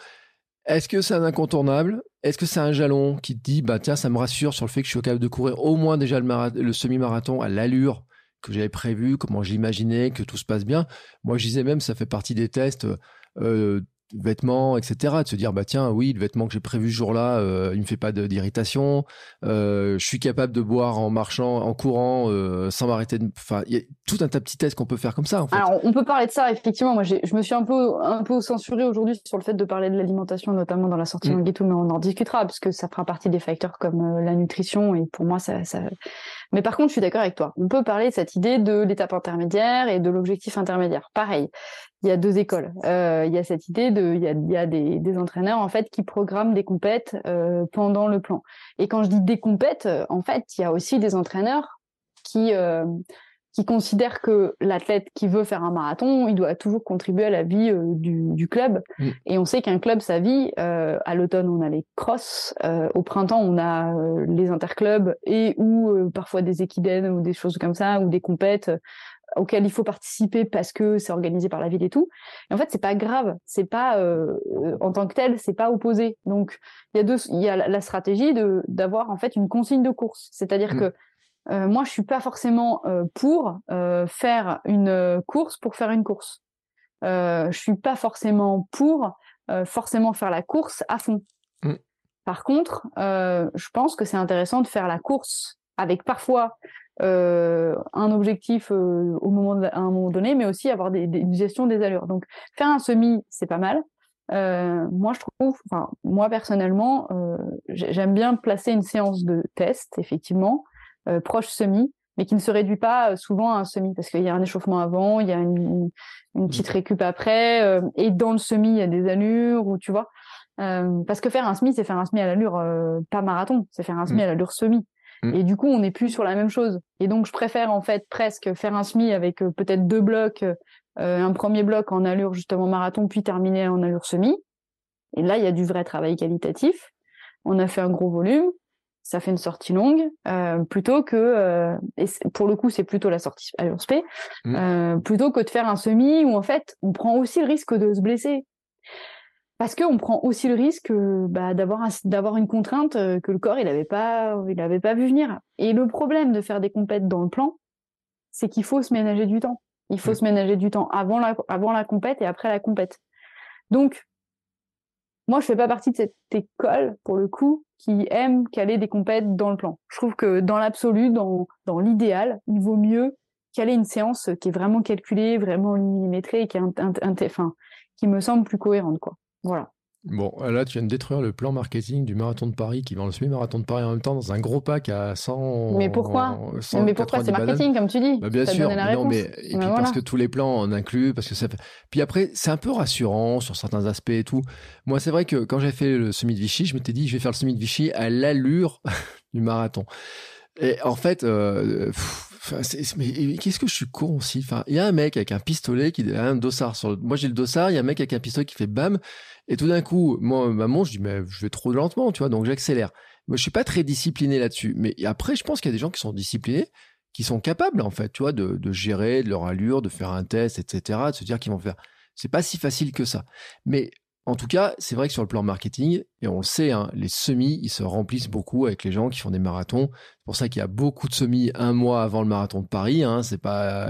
Est-ce que c'est un incontournable? Est-ce que c'est un jalon qui te dit, bah tiens, ça me rassure sur le fait que je suis capable de courir au moins déjà le, le semi-marathon à l'allure que j'avais prévu, comment j'imaginais, que tout se passe bien? Moi, je disais même, ça fait partie des tests. Euh, vêtements, etc. De se dire, bah tiens, oui, le vêtement que j'ai prévu ce jour-là, euh, il me fait pas d'irritation. Euh, je suis capable de boire en marchant, en courant, euh, sans m'arrêter. Enfin, il y a tout un tas de petits tests qu'on peut faire comme ça. En fait. Alors, on peut parler de ça, effectivement. Moi, je me suis un peu, un peu censuré aujourd'hui sur le fait de parler de l'alimentation, notamment dans la sortie mmh. tout mais on en discutera, parce que ça fera partie des facteurs comme euh, la nutrition. Et pour moi, ça, ça... Mais par contre, je suis d'accord avec toi. On peut parler de cette idée de l'étape intermédiaire et de l'objectif intermédiaire. Pareil, il y a deux écoles. Euh, il y a cette idée de, il y a, des, entraîneurs en fait qui programment des compètes euh, pendant le plan. Et quand je dis des compètes, euh, en fait, il y a aussi des entraîneurs qui qui considèrent que l'athlète qui veut faire un marathon, il doit toujours contribuer à la vie euh, du, du, club. Mm. Et on sait qu'un club, sa vie, à l'automne, on a les crosses, au printemps, on a les interclubs et ou parfois des équidènes ou des choses comme ça, ou des compètes auquel il faut participer parce que c'est organisé par la ville et tout. Et en fait, c'est pas grave, c'est pas euh, en tant que tel, c'est pas opposé. Donc il y a deux, il y a la stratégie de d'avoir en fait une consigne de course, c'est-à-dire mmh. que euh, moi, je suis pas forcément euh, pour euh, faire une course pour faire une course. je suis pas forcément pour forcément faire la course à fond. Mmh. Par contre, je pense que c'est intéressant de faire la course avec parfois euh, un objectif euh, au moment à un moment donné, mais aussi avoir des, une gestion des allures. Donc faire un semi, c'est pas mal. Euh, moi, je trouve, enfin, moi personnellement, j'aime bien placer une séance de test, effectivement, proche semi, mais qui ne se réduit pas souvent à un semi parce qu'il y a un échauffement avant, il y a une, une petite récup après, et dans le semi il y a des allures ou tu vois. parce que faire un semi, c'est faire un semi à l'allure pas marathon, c'est faire un semi mmh. à l'allure semi. Mmh. Et du coup, on n'est plus sur la même chose. Et donc, je préfère en fait presque faire un semi avec peut-être deux blocs, un premier bloc en allure justement marathon, puis terminer en allure semi. Et là, il y a du vrai travail qualitatif. On a fait un gros volume, ça fait une sortie longue, euh, plutôt que, euh, et pour le coup, c'est plutôt la sortie à l'URSP, mmh. euh, plutôt que de faire un semi où en fait, on prend aussi le risque de se blesser. Parce qu'on prend aussi le risque bah, d'avoir d'avoir une contrainte que le corps il avait pas il avait pas vu venir. Et le problème de faire des compètes dans le plan, c'est qu'il faut se ménager du temps. Il faut mmh. se ménager du temps avant la avant la compète et après la compète. Donc moi, je fais pas partie de cette école, pour le coup, qui aime caler des compètes dans le plan. Je trouve que dans l'absolu, dans, dans l'idéal, il vaut mieux caler une séance qui est vraiment calculée, vraiment millimétrée, qui, est enfin, qui me semble plus cohérente, quoi. Voilà. Bon, là, tu viens de détruire le plan marketing du marathon de Paris qui vend le semi-marathon de Paris en même temps dans un gros pack à 100. Mais pourquoi? Mais pourquoi c'est marketing, comme tu dis? Bah, Bien sûr, non, mais et puis parce que tous les plans en incluent, parce que ça. Puis après, c'est un peu rassurant sur certains aspects et tout. Moi, c'est vrai que quand j'ai fait le semi de Vichy, je m'étais dit, je vais faire le semi de Vichy à l'allure [LAUGHS] du marathon. Et en fait, euh, mais qu'est-ce que je suis con aussi? Il y a un mec avec un pistolet qui a un dossard sur. Moi, j'ai le dossard. Il y a un mec avec un pistolet qui fait bam. Et tout d'un coup, moi, ma montre, je dis, mais je vais trop lentement, tu vois, donc j'accélère. Moi, je suis pas très discipliné là-dessus. Mais après, je pense qu'il y a des gens qui sont disciplinés, qui sont capables, en fait, tu vois, de, de gérer de leur allure, de faire un test, etc., de se dire qu'ils vont faire. C'est pas si facile que ça. Mais en tout cas, c'est vrai que sur le plan marketing, et on le sait, hein, les semis, ils se remplissent beaucoup avec les gens qui font des marathons. C'est pour ça qu'il y a beaucoup de semis un mois avant le marathon de Paris. Hein, c'est pas,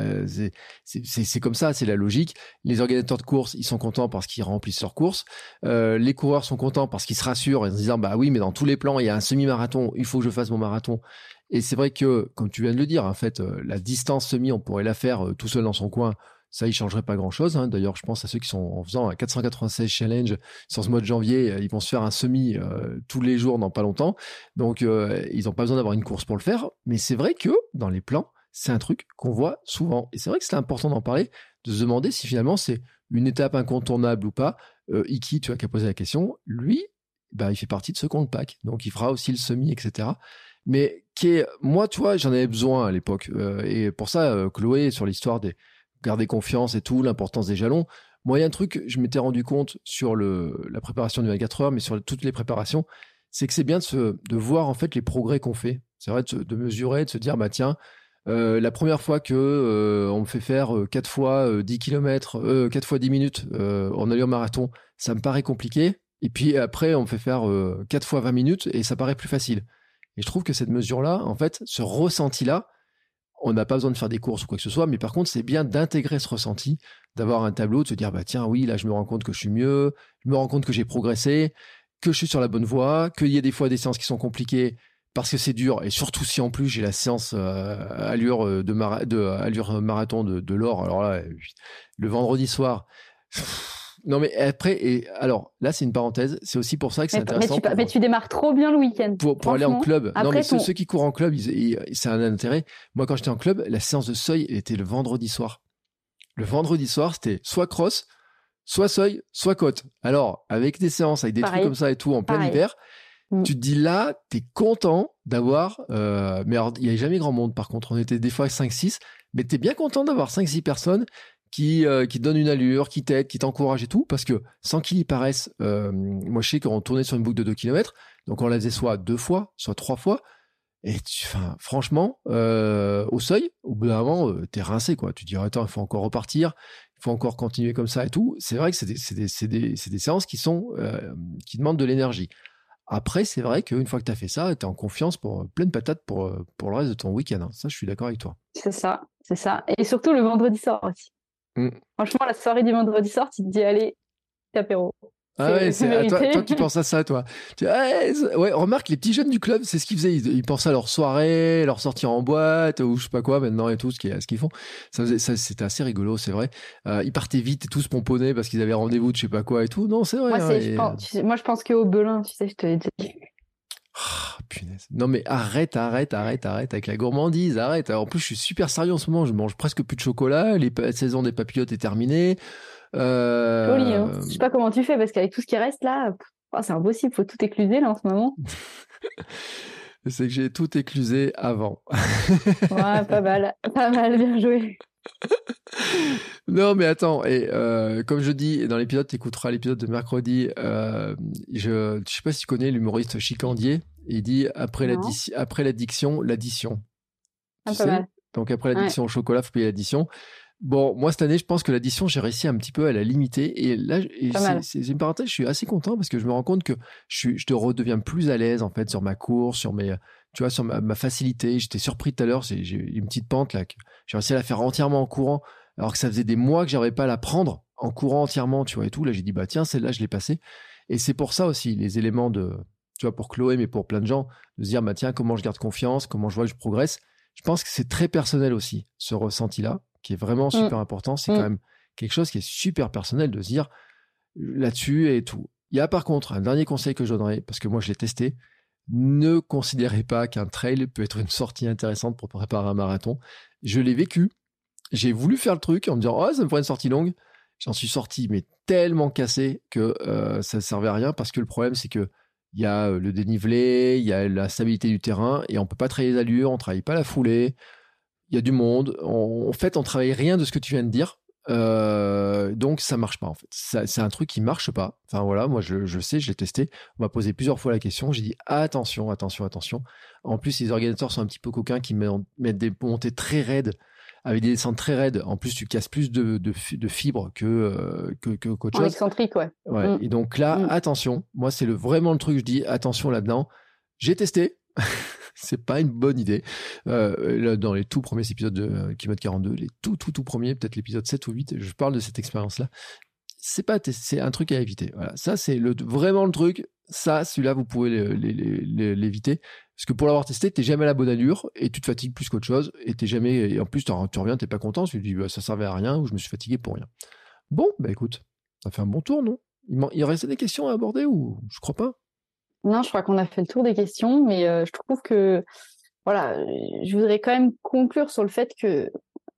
c'est comme ça, c'est la logique. Les organisateurs de courses, ils sont contents parce qu'ils remplissent leurs courses. Euh, les coureurs sont contents parce qu'ils se rassurent en se disant, bah oui, mais dans tous les plans, il y a un semi-marathon, il faut que je fasse mon marathon. Et c'est vrai que, comme tu viens de le dire, en fait, euh, la distance semi, on pourrait la faire euh, tout seul dans son coin ça, il changerait pas grand-chose. Hein. D'ailleurs, je pense à ceux qui sont en faisant un 496 challenge sur ce mois de janvier, euh, ils vont se faire un semi euh, tous les jours dans pas longtemps. Donc, euh, ils n'ont pas besoin d'avoir une course pour le faire. Mais c'est vrai que dans les plans, c'est un truc qu'on voit souvent. Et c'est vrai que c'est important d'en parler, de se demander si finalement c'est une étape incontournable ou pas. Iki, tu as qu'à poser la question. Lui, bah, il fait partie de ce compte pack. Donc, il fera aussi le semi, etc mais qui moi, tu vois, j'en avais besoin à l'époque. et pour ça, Chloé, sur l'histoire des, garder confiance et tout, l'importance des jalons. Moi, il y a un truc, je m'étais rendu compte sur la préparation du 24 heures, mais sur toutes les préparations, c'est que c'est bien de, voir en fait les progrès qu'on fait. C'est vrai de, mesurer, de se dire, bah tiens, euh, la première fois que euh, on me fait faire 4 euh, fois 10 km, 4 fois 10 minutes en allure marathon, ça me paraît compliqué. Et puis après, on me fait faire 4 fois 20 minutes et ça paraît plus facile. Et je trouve que cette mesure-là, en fait, ce ressenti-là, on n'a pas besoin de faire des courses ou quoi que ce soit, mais par contre, c'est bien d'intégrer ce ressenti, d'avoir un tableau, de se dire, bah tiens, oui, là, je me rends compte que je suis mieux, je me rends compte que j'ai progressé, que je suis sur la bonne voie, qu'il y a des fois des séances qui sont compliquées parce que c'est dur, et surtout si en plus j'ai la séance euh, allure de, de allure marathon de, de l'or, alors là, le vendredi soir. Non, mais après, et alors là, c'est une parenthèse. C'est aussi pour ça que c'est intéressant. Mais tu, mais tu, démarres trop bien le week-end. Pour, aller en club. non, mais ceux, qui courent en club, c'est un intérêt. Moi, quand j'étais en club, la séance de seuil elle était le vendredi soir. Le vendredi soir, c'était soit cross, soit seuil, soit côte. Alors, avec des séances, avec des trucs comme ça et tout, en plein hiver, mm. tu te dis là, t'es content d'avoir. Euh, mais il n'y avait jamais grand monde, par contre. On était des fois 5-6. Mais t'es bien content d'avoir 5-6 personnes qui, euh, donne une allure, qui t'aide, qui t'encourage et tout, parce que sans qu'il y paraisse, euh, moi je sais qu'on tournait sur une boucle de 2 km, donc on la faisait soit deux fois, soit trois fois, et franchement, euh, au seuil, au bout d'un moment, euh, t'es rincé, quoi. Tu te dis, attends, il faut encore repartir, il faut encore continuer comme ça et tout. C'est vrai que c'est des, séances qui sont, qui demandent de l'énergie. Après, c'est vrai qu'une fois que tu as fait ça, tu es en confiance pour pleine patate pour, pour le reste de ton week-end. Hein. Ça, je suis d'accord avec toi. C'est ça, c'est ça. Et surtout le vendredi soir aussi. Mm. Franchement, la soirée du vendredi soir, tu te dis, allez, apéro. Ah ouais, c'est toi, toi, qui penses à ça, toi. Tu, ouais, remarque, les petits jeunes du club, c'est ce qu'ils faisaient. Ils, ils, pensaient à leur soirée, leur sortie en boîte, ou je sais pas quoi, maintenant et tout, ce qu'ils, font. Ça, ça c'était assez rigolo, c'est vrai. Euh, ils partaient vite et tous pomponnaient parce qu'ils avaient rendez-vous de je sais pas quoi et tout. Non, c'est vrai. Moi, hein, je, pense, moi je pense qu'au Belin, tu sais, je te l'ai dit. Ah, punaise. Non mais arrête, arrête, arrête, arrête avec la gourmandise, arrête. En plus, je suis super sérieux en ce moment. Je mange presque plus de chocolat. Les la saison des papillotes est terminée. Euh... Joli, hein. Je sais pas comment tu fais parce qu'avec tout ce qui reste là, oh, c'est impossible. Faut tout écluser là en ce moment. [LAUGHS] c'est que j'ai tout éclusé avant. ouais, pas mal, pas mal, bien joué. non, mais attends, et euh, comme je dis, dans l'épisode, tu écouteras l'épisode de mercredi. Euh, je ne sais pas si tu connais l'humoriste Chicandier. Il dit après l'addiction, l'addition. Ah, Donc après l'addiction au chocolat, faut payer l'addition. Bon, moi cette année, je pense que l'addition, j'ai réussi un petit peu à la limiter. Et là, c'est une parenthèse, je suis assez content parce que je me rends compte que je, je te redeviens plus à l'aise en fait sur ma course, sur mes, tu vois, sur ma, facilité. J'étais surpris tout à l'heure, j'ai une petite pente là, que j'ai réussi à la faire entièrement en courant, alors que ça faisait des mois que j'arrivais pas à la prendre en courant entièrement, tu vois, et tout. Là, j'ai dit, bah tiens, celle-là, je l'ai passée. Et c'est pour ça aussi, les éléments de, tu vois, pour Chloé, mais pour plein de gens, de se dire, bah tiens, comment je garde confiance, comment je vois que je progresse. Je pense que c'est très personnel aussi, ce ressenti-là, qui est vraiment mmh. super important. C'est quand mmh. même quelque chose qui est super personnel de se dire là-dessus et tout. Il y a par contre un dernier conseil que je donnerais, parce que moi je l'ai testé, ne considérez pas qu'un trail peut être une sortie intéressante pour préparer un marathon. Je l'ai vécu. J'ai voulu faire le truc en me disant, oh, ça me ferait une sortie longue. J'en suis sorti, mais tellement cassé que euh, ça ne servait à rien parce que le problème, c'est que il y a le dénivelé, il y a la stabilité du terrain et on peut pas travailler les allures, on travaille pas la foulée. Il y a du monde. en fait, on travaille rien de ce que tu viens de dire. Euh, donc ça marche pas en fait. C'est un truc qui marche pas. Enfin voilà, moi je, je sais, je l'ai testé. On m'a posé plusieurs fois la question. J'ai dit attention, attention, attention. En plus, les organisateurs sont un petit peu coquins qui mettent des montées très raides avec des descentes très raides. En plus, tu casses plus de, de, de fibres que euh, que chose. excentrique, ouais. ouais. Mm. Et donc là, mm. attention. Moi, c'est le vraiment le truc. Je dis attention là-dedans. J'ai testé. [LAUGHS] c'est pas une bonne idée. Euh, dans les tout premiers épisodes de euh, Kilomètre 42, les tout, tout, tout premiers, peut-être l'épisode 7 ou 8, je parle de cette expérience-là. C'est pas, c'est un truc à éviter. Voilà. Ça, c'est le, vraiment le truc. Ça, celui-là, vous pouvez l'éviter. Parce que pour l'avoir testé, t'es jamais à la bonne allure et tu te fatigues plus qu'autre chose. Et t'es jamais, et en plus, tu reviens, t'es pas content. Tu te dis, bah, ça servait à rien ou je me suis fatigué pour rien. Bon, bah écoute, ça fait un bon tour, non? Il, il restait des questions à aborder ou? Je crois pas? Non, je crois qu'on a fait le tour des questions, mais euh, je trouve que voilà, je voudrais quand même conclure sur le fait que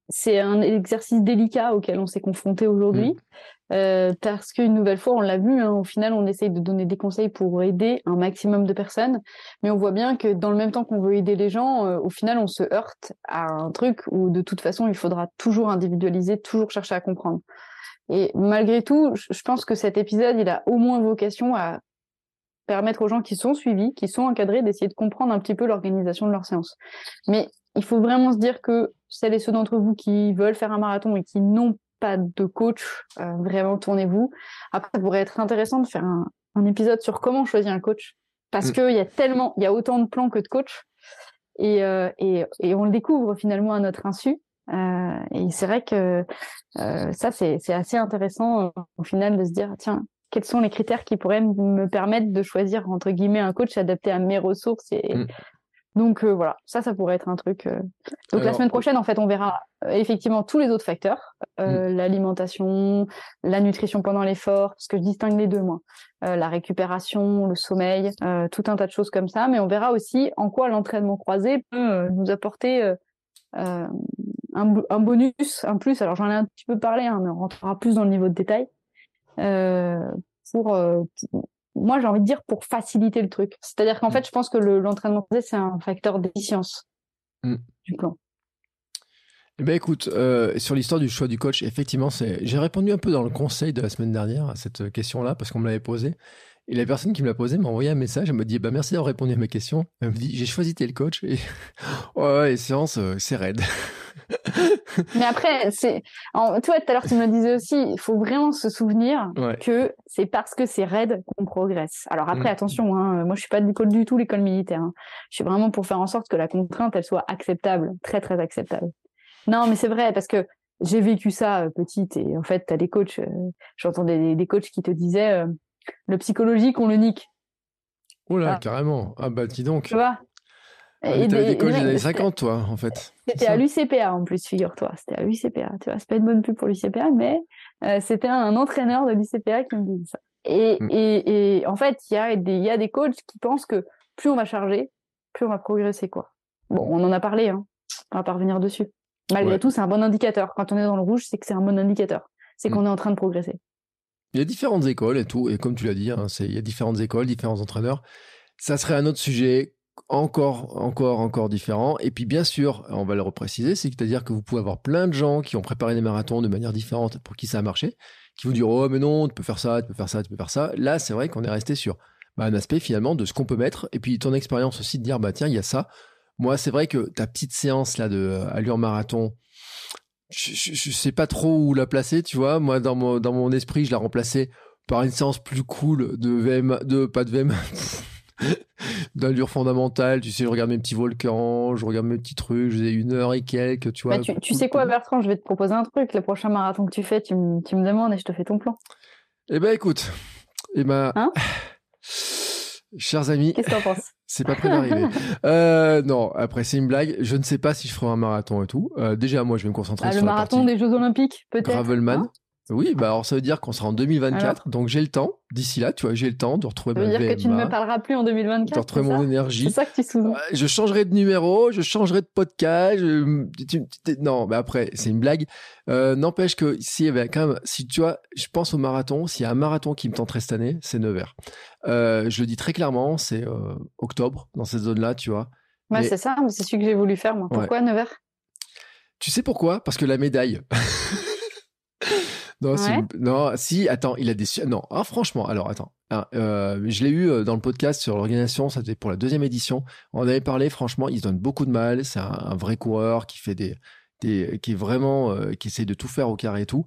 c'est un exercice délicat auquel on s'est confronté aujourd'hui, mmh. euh, parce qu'une nouvelle fois, on l'a vu, hein, au final, on essaye de donner des conseils pour aider un maximum de personnes, mais on voit bien que dans le même temps qu'on veut aider les gens, euh, au final, on se heurte à un truc où de toute façon, il faudra toujours individualiser, toujours chercher à comprendre. Et malgré tout, je pense que cet épisode, il a au moins vocation à permettre aux gens qui sont suivis, qui sont encadrés, d'essayer de comprendre un petit peu l'organisation de leur séance. Mais il faut vraiment se dire que celles et ceux d'entre vous qui veulent faire un marathon et qui n'ont pas de coach, euh, vraiment tournez-vous. Après, ça pourrait être intéressant de faire un, épisode sur comment choisir un coach, parce mm. qu'il y a tellement, il y a autant de plans que de coachs, et, euh, et, et, on le découvre finalement à notre insu. Euh, et c'est vrai que ça, c'est assez intéressant au final de se dire, tiens, quels sont les critères qui pourraient me permettre de choisir entre guillemets un coach adapté à mes ressources et mm. donc euh, voilà ça ça pourrait être un truc euh. donc la semaine prochaine en fait on verra euh, effectivement tous les autres facteurs mm. l'alimentation la nutrition pendant l'effort parce que je distingue les deux moi la récupération le sommeil tout un tas de choses comme ça mais on verra aussi en quoi l'entraînement croisé peut nous apporter un, un, bonus un plus alors j'en ai un petit peu parlé hein, mais on rentrera plus dans le niveau de détail euh, pour, euh, moi j'ai envie de dire pour faciliter le truc. C'est-à-dire qu'en mm. fait, je pense que l'entraînement c'est un facteur d'efficience mm. du plan. Eh ben écoute, euh, sur l'histoire du choix du coach, effectivement, c'est. J'ai répondu un peu dans le conseil de la semaine dernière à cette question-là parce qu'on me l'avait posée. Et la personne qui me l'a posé m'a envoyé un message. Elle me dit bah merci d'avoir répondu à ma question. Elle me dit j'ai choisi tel coach et [LAUGHS] ouais, ouais les séances c'est raide. [LAUGHS] Mais après, c'est, toi, tout à l'heure, tu me disais aussi, il faut vraiment se souvenir que c'est parce que c'est raide qu'on progresse. Alors après, mm. attention, hein, moi, je suis pas de l'école du tout, l'école militaire. Hein. Je suis vraiment pour faire en sorte que la contrainte, elle soit acceptable, très, très acceptable. Non, mais c'est vrai, parce que j'ai vécu ça euh, petite et en fait, tu as des coachs, euh, j'entendais des, coachs qui te disaient, euh, le psychologique, on le nique. Oula, carrément. Ah bah dis donc. Tu vois ah, et des coachs des années [LAUGHS] 50, toi, en fait. C'était à l'UCPA, en plus, figure-toi. C'était à l'UCPA. Tu vois, c'est pas une bonne pub pour l'UCPA, mais euh, c'était un entraîneur de l'UCPA qui me disait ça. Et, mm. et, et en fait, il y a, des, y a des coachs qui pensent que plus on va charger, plus on va progresser, quoi. Bon, on en a parlé, hein. on va pas revenir dessus. Malgré tout, c'est un bon indicateur. Quand on est dans le rouge, c'est que c'est un bon indicateur. C'est mm. qu'on est en train de progresser. Il y a différentes écoles et tout, et comme tu l'as dit, hein, il y a différentes écoles, différents entraîneurs. Ça serait un autre sujet encore, encore, encore différent. Et puis, bien sûr, on va le repréciser, c'est-à-dire que vous pouvez avoir plein de gens qui ont préparé des marathons de manière différente pour qui ça a marché, qui vous diront, oh, mais non, tu peux faire ça, tu peux faire ça, tu peux faire ça. Là, c'est vrai qu'on est resté sur bah, un aspect finalement de ce qu'on peut mettre. Et puis, ton expérience aussi de dire, bah, tiens, il y a ça. Moi, c'est vrai que ta petite séance là de euh, allure marathon, je, je, sais pas trop où la placer, tu vois. Moi, dans mon, dans mon esprit, je la remplaçais par une séance plus cool de VM, de, pas de VM, [LAUGHS] d'allure fondamentale. Tu sais, je regarde mes petits volcans, je regarde mes petits trucs, je faisais une heure et quelques, tu vois. Bah, tu, sais quoi, Bertrand, je vais te proposer un truc. Le prochain marathon que tu fais, tu, tu me demandes et je te fais ton plan. Eh ben, écoute, eh ben, hein? chers amis, qu'est-ce que t'en penses? C'est pas prêt d'arriver. [LAUGHS] euh, non, après c'est une blague. Je ne sais pas si je ferai un marathon et tout. Euh, déjà, moi, je vais me concentrer ah, sur le marathon des Jeux Olympiques, peut-être? Gravelman. Hein oui, bah alors ça veut dire qu'on sera en 2024, donc j'ai le temps. D'ici là, tu vois, j'ai le temps de retrouver ça veut dire que tu ne me parleras plus en 2024. De retrouver mon énergie. C'est ça que tu sous Je changerai de numéro, je changerai de podcast. Non, mais après, c'est une blague. Euh, N'empêche que si, avait quand même, si tu vois, je pense au marathon. S'il y a un marathon qui me tenterait cette année, c'est Nevers. Euh, je le dis très clairement, c'est euh, octobre dans cette zone-là, tu vois. Ouais, c'est ça, c'est celui que j'ai voulu faire moi. Pourquoi Nevers? Tu sais pourquoi? Parce que la médaille. [LAUGHS] Non, non, si, attends, il a des. Non, ah, franchement, alors attends. Euh, je l'ai eu euh, dans le podcast sur l'organisation, ça c'était pour la deuxième édition. On avait parlé, franchement, il se donne beaucoup de mal. C'est un, vrai coureur qui fait des. des qui est vraiment. Euh, qui essaie de tout faire au carré et tout.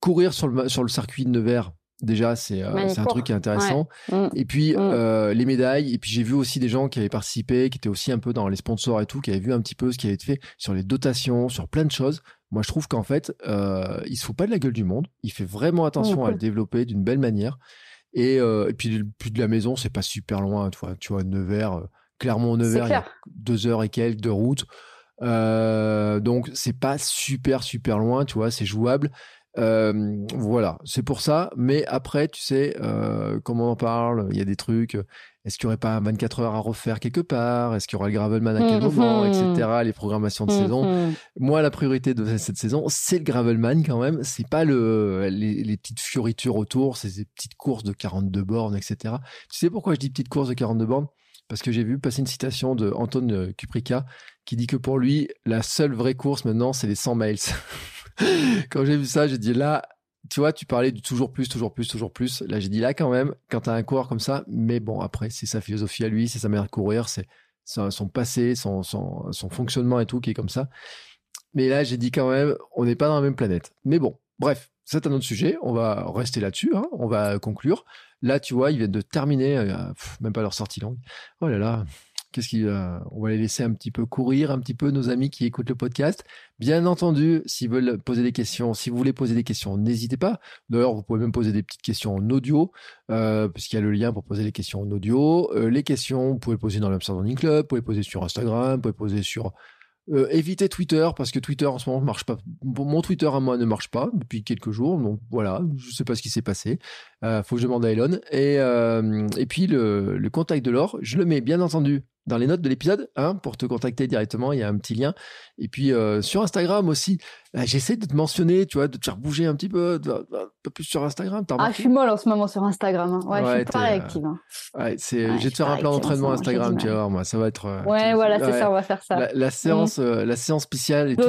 Courir sur le, sur le circuit de Nevers, Déjà, c'est un truc qui est intéressant. Mm. Et puis, mm. les médailles. Et puis, j'ai vu aussi des gens qui avaient participé, qui étaient aussi un peu dans les sponsors et tout, qui avaient vu un petit peu ce qui avait été fait sur les dotations, sur plein de choses. Moi, je trouve qu'en fait, euh, il se fout pas de la gueule du monde. Il fait vraiment attention à le développer d'une belle manière. Et, euh, et puis, plus de la maison, c'est pas super loin. Tu vois, tu vois Nevers, euh, Clermont-Nevers, il y a deux heures et quelques de route. Euh, donc, c'est pas super, super loin. Tu vois, c'est jouable. Euh, voilà, c'est pour ça. Mais après, tu sais, euh, comme on en parle, il y a des trucs. Est-ce qu'il n'y aurait pas 24 heures à refaire quelque part? Est-ce qu'il y aura le Gravelman à quel moment? Etc. Mm-hmm. Les programmations de saison. Mm-hmm. Moi, la priorité de cette saison, c'est le Gravelman quand même. C'est pas le, les, petites fioritures autour, c'est ces petites courses de 42 bornes, etc. Tu sais pourquoi je dis petites courses de 42 bornes? Parce que j'ai vu passer une citation de Anton Kuprika qui dit que pour lui, la seule vraie course maintenant, c'est les 100 miles. [LAUGHS] [LAUGHS] quand j'ai vu ça, j'ai dit là, tu vois, tu parlais du toujours plus, toujours plus, toujours plus. Là, j'ai dit là quand même, quand tu as un coureur comme ça, mais bon, après, c'est sa philosophie à lui, c'est sa manière de courir, c'est son passé, son, fonctionnement et tout qui est comme ça. Mais là, j'ai dit quand même, on n'est pas dans la même planète. Mais bon, bref, c'est un autre sujet. On va rester là-dessus. Hein. On va conclure. Là, tu vois, ils viennent de terminer, euh, même pas leur sortie longue. Oh là là, Qu'est-ce qui, on va les laisser un petit peu courir, un petit peu nos amis qui écoutent le podcast. Bien entendu, s'ils veulent poser des questions, si vous voulez poser des questions, n'hésitez pas. D'ailleurs, vous pouvez même poser des petites questions en audio, euh, puisqu'il y a le lien pour poser les questions en audio. Euh, les questions, vous pouvez les poser dans l'Amsterdam Club, vous pouvez les poser sur Instagram, vous pouvez les poser sur euh, évitez Twitter parce que Twitter en ce moment ne marche pas. Mon Twitter à moi ne marche pas depuis quelques jours, donc voilà, je sais pas ce qui s'est passé. Euh, faut que je demande à Elon. Et, euh, et puis le, le contact de l'or, je le mets bien entendu dans les notes de l'épisode, hein, pour te contacter directement, il y a un petit lien. Et puis euh, sur Instagram aussi, bah, j'essaie de te mentionner, tu vois, de te faire bouger un petit peu, un peu plus sur Instagram. Ah, je suis molle en ce moment sur Instagram. Hein. Ouais, je suis pas réactive. Hein. Ouais, c'est, je vais te faire un plan d'entraînement Instagram, tu vas voir, moi, ça va être. Euh, ouais, voilà, c'est ça, on va faire ça. La, séance, mm. euh, la séance spéciale et tout.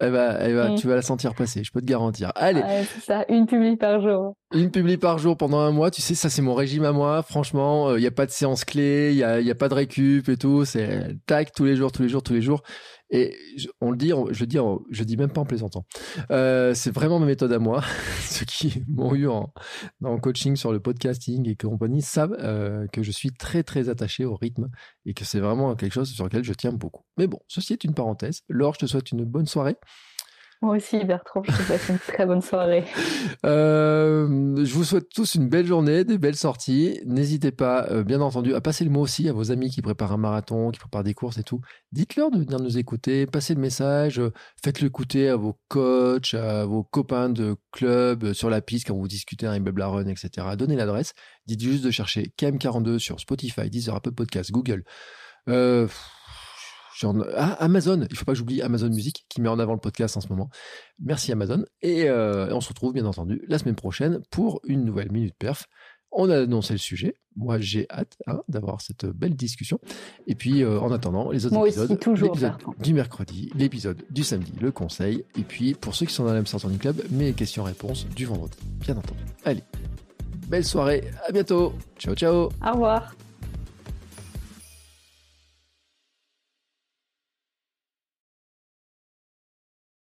Elle va, elle va, mm. tu vas la sentir passer, je peux te garantir. Allez. c'est ça, une publie par jour. Une publie par jour pendant un mois, tu sais, ça c'est mon régime à moi. Franchement, il euh, n'y a pas de séance clé, il n'y a, y a pas de récup et tout. C'est tac tous les jours, tous les jours, tous les jours. Et on le dit, je dis, je dis même pas en plaisantant. Euh, c'est vraiment ma méthode à moi. [LAUGHS] Ceux qui m'ont eu en, coaching sur le podcasting et compagnie savent euh, que je suis très très attaché au rythme et que c'est vraiment quelque chose sur lequel je tiens beaucoup. Mais bon, ceci est une parenthèse. Laure, je te souhaite une bonne soirée. Moi aussi, Bertrand, je te souhaite une très bonne soirée. [LAUGHS] Euh, je vous souhaite tous une belle journée, des belles sorties. N'hésitez pas, euh, bien entendu, à passer le mot aussi à vos amis qui préparent un marathon, qui préparent des courses et tout. Dites-leur de venir nous écouter, passez le message, euh, faites-le écouter à vos coachs, à vos copains de club sur la piste quand vous discutez un immeuble run, etc. Donnez l'adresse. Dites juste de chercher KM42 sur Spotify, Deezer, Apple Podcast, Google. Ah, Amazon, il faut pas que j'oublie Amazon Music qui met en avant le podcast en ce moment. Merci Amazon. Et on se retrouve bien entendu la semaine prochaine pour une nouvelle Minute Perf. On a annoncé le sujet. Moi, j'ai hâte hein, d'avoir cette belle discussion. Et puis, euh, en attendant, les autres épisodes, l'épisode du mercredi, l'épisode du samedi, le conseil. Et puis, pour ceux qui sont dans la même Club, mes questions-réponses du vendredi, bien entendu. Allez, belle soirée, à bientôt. Ciao, ciao. Au revoir.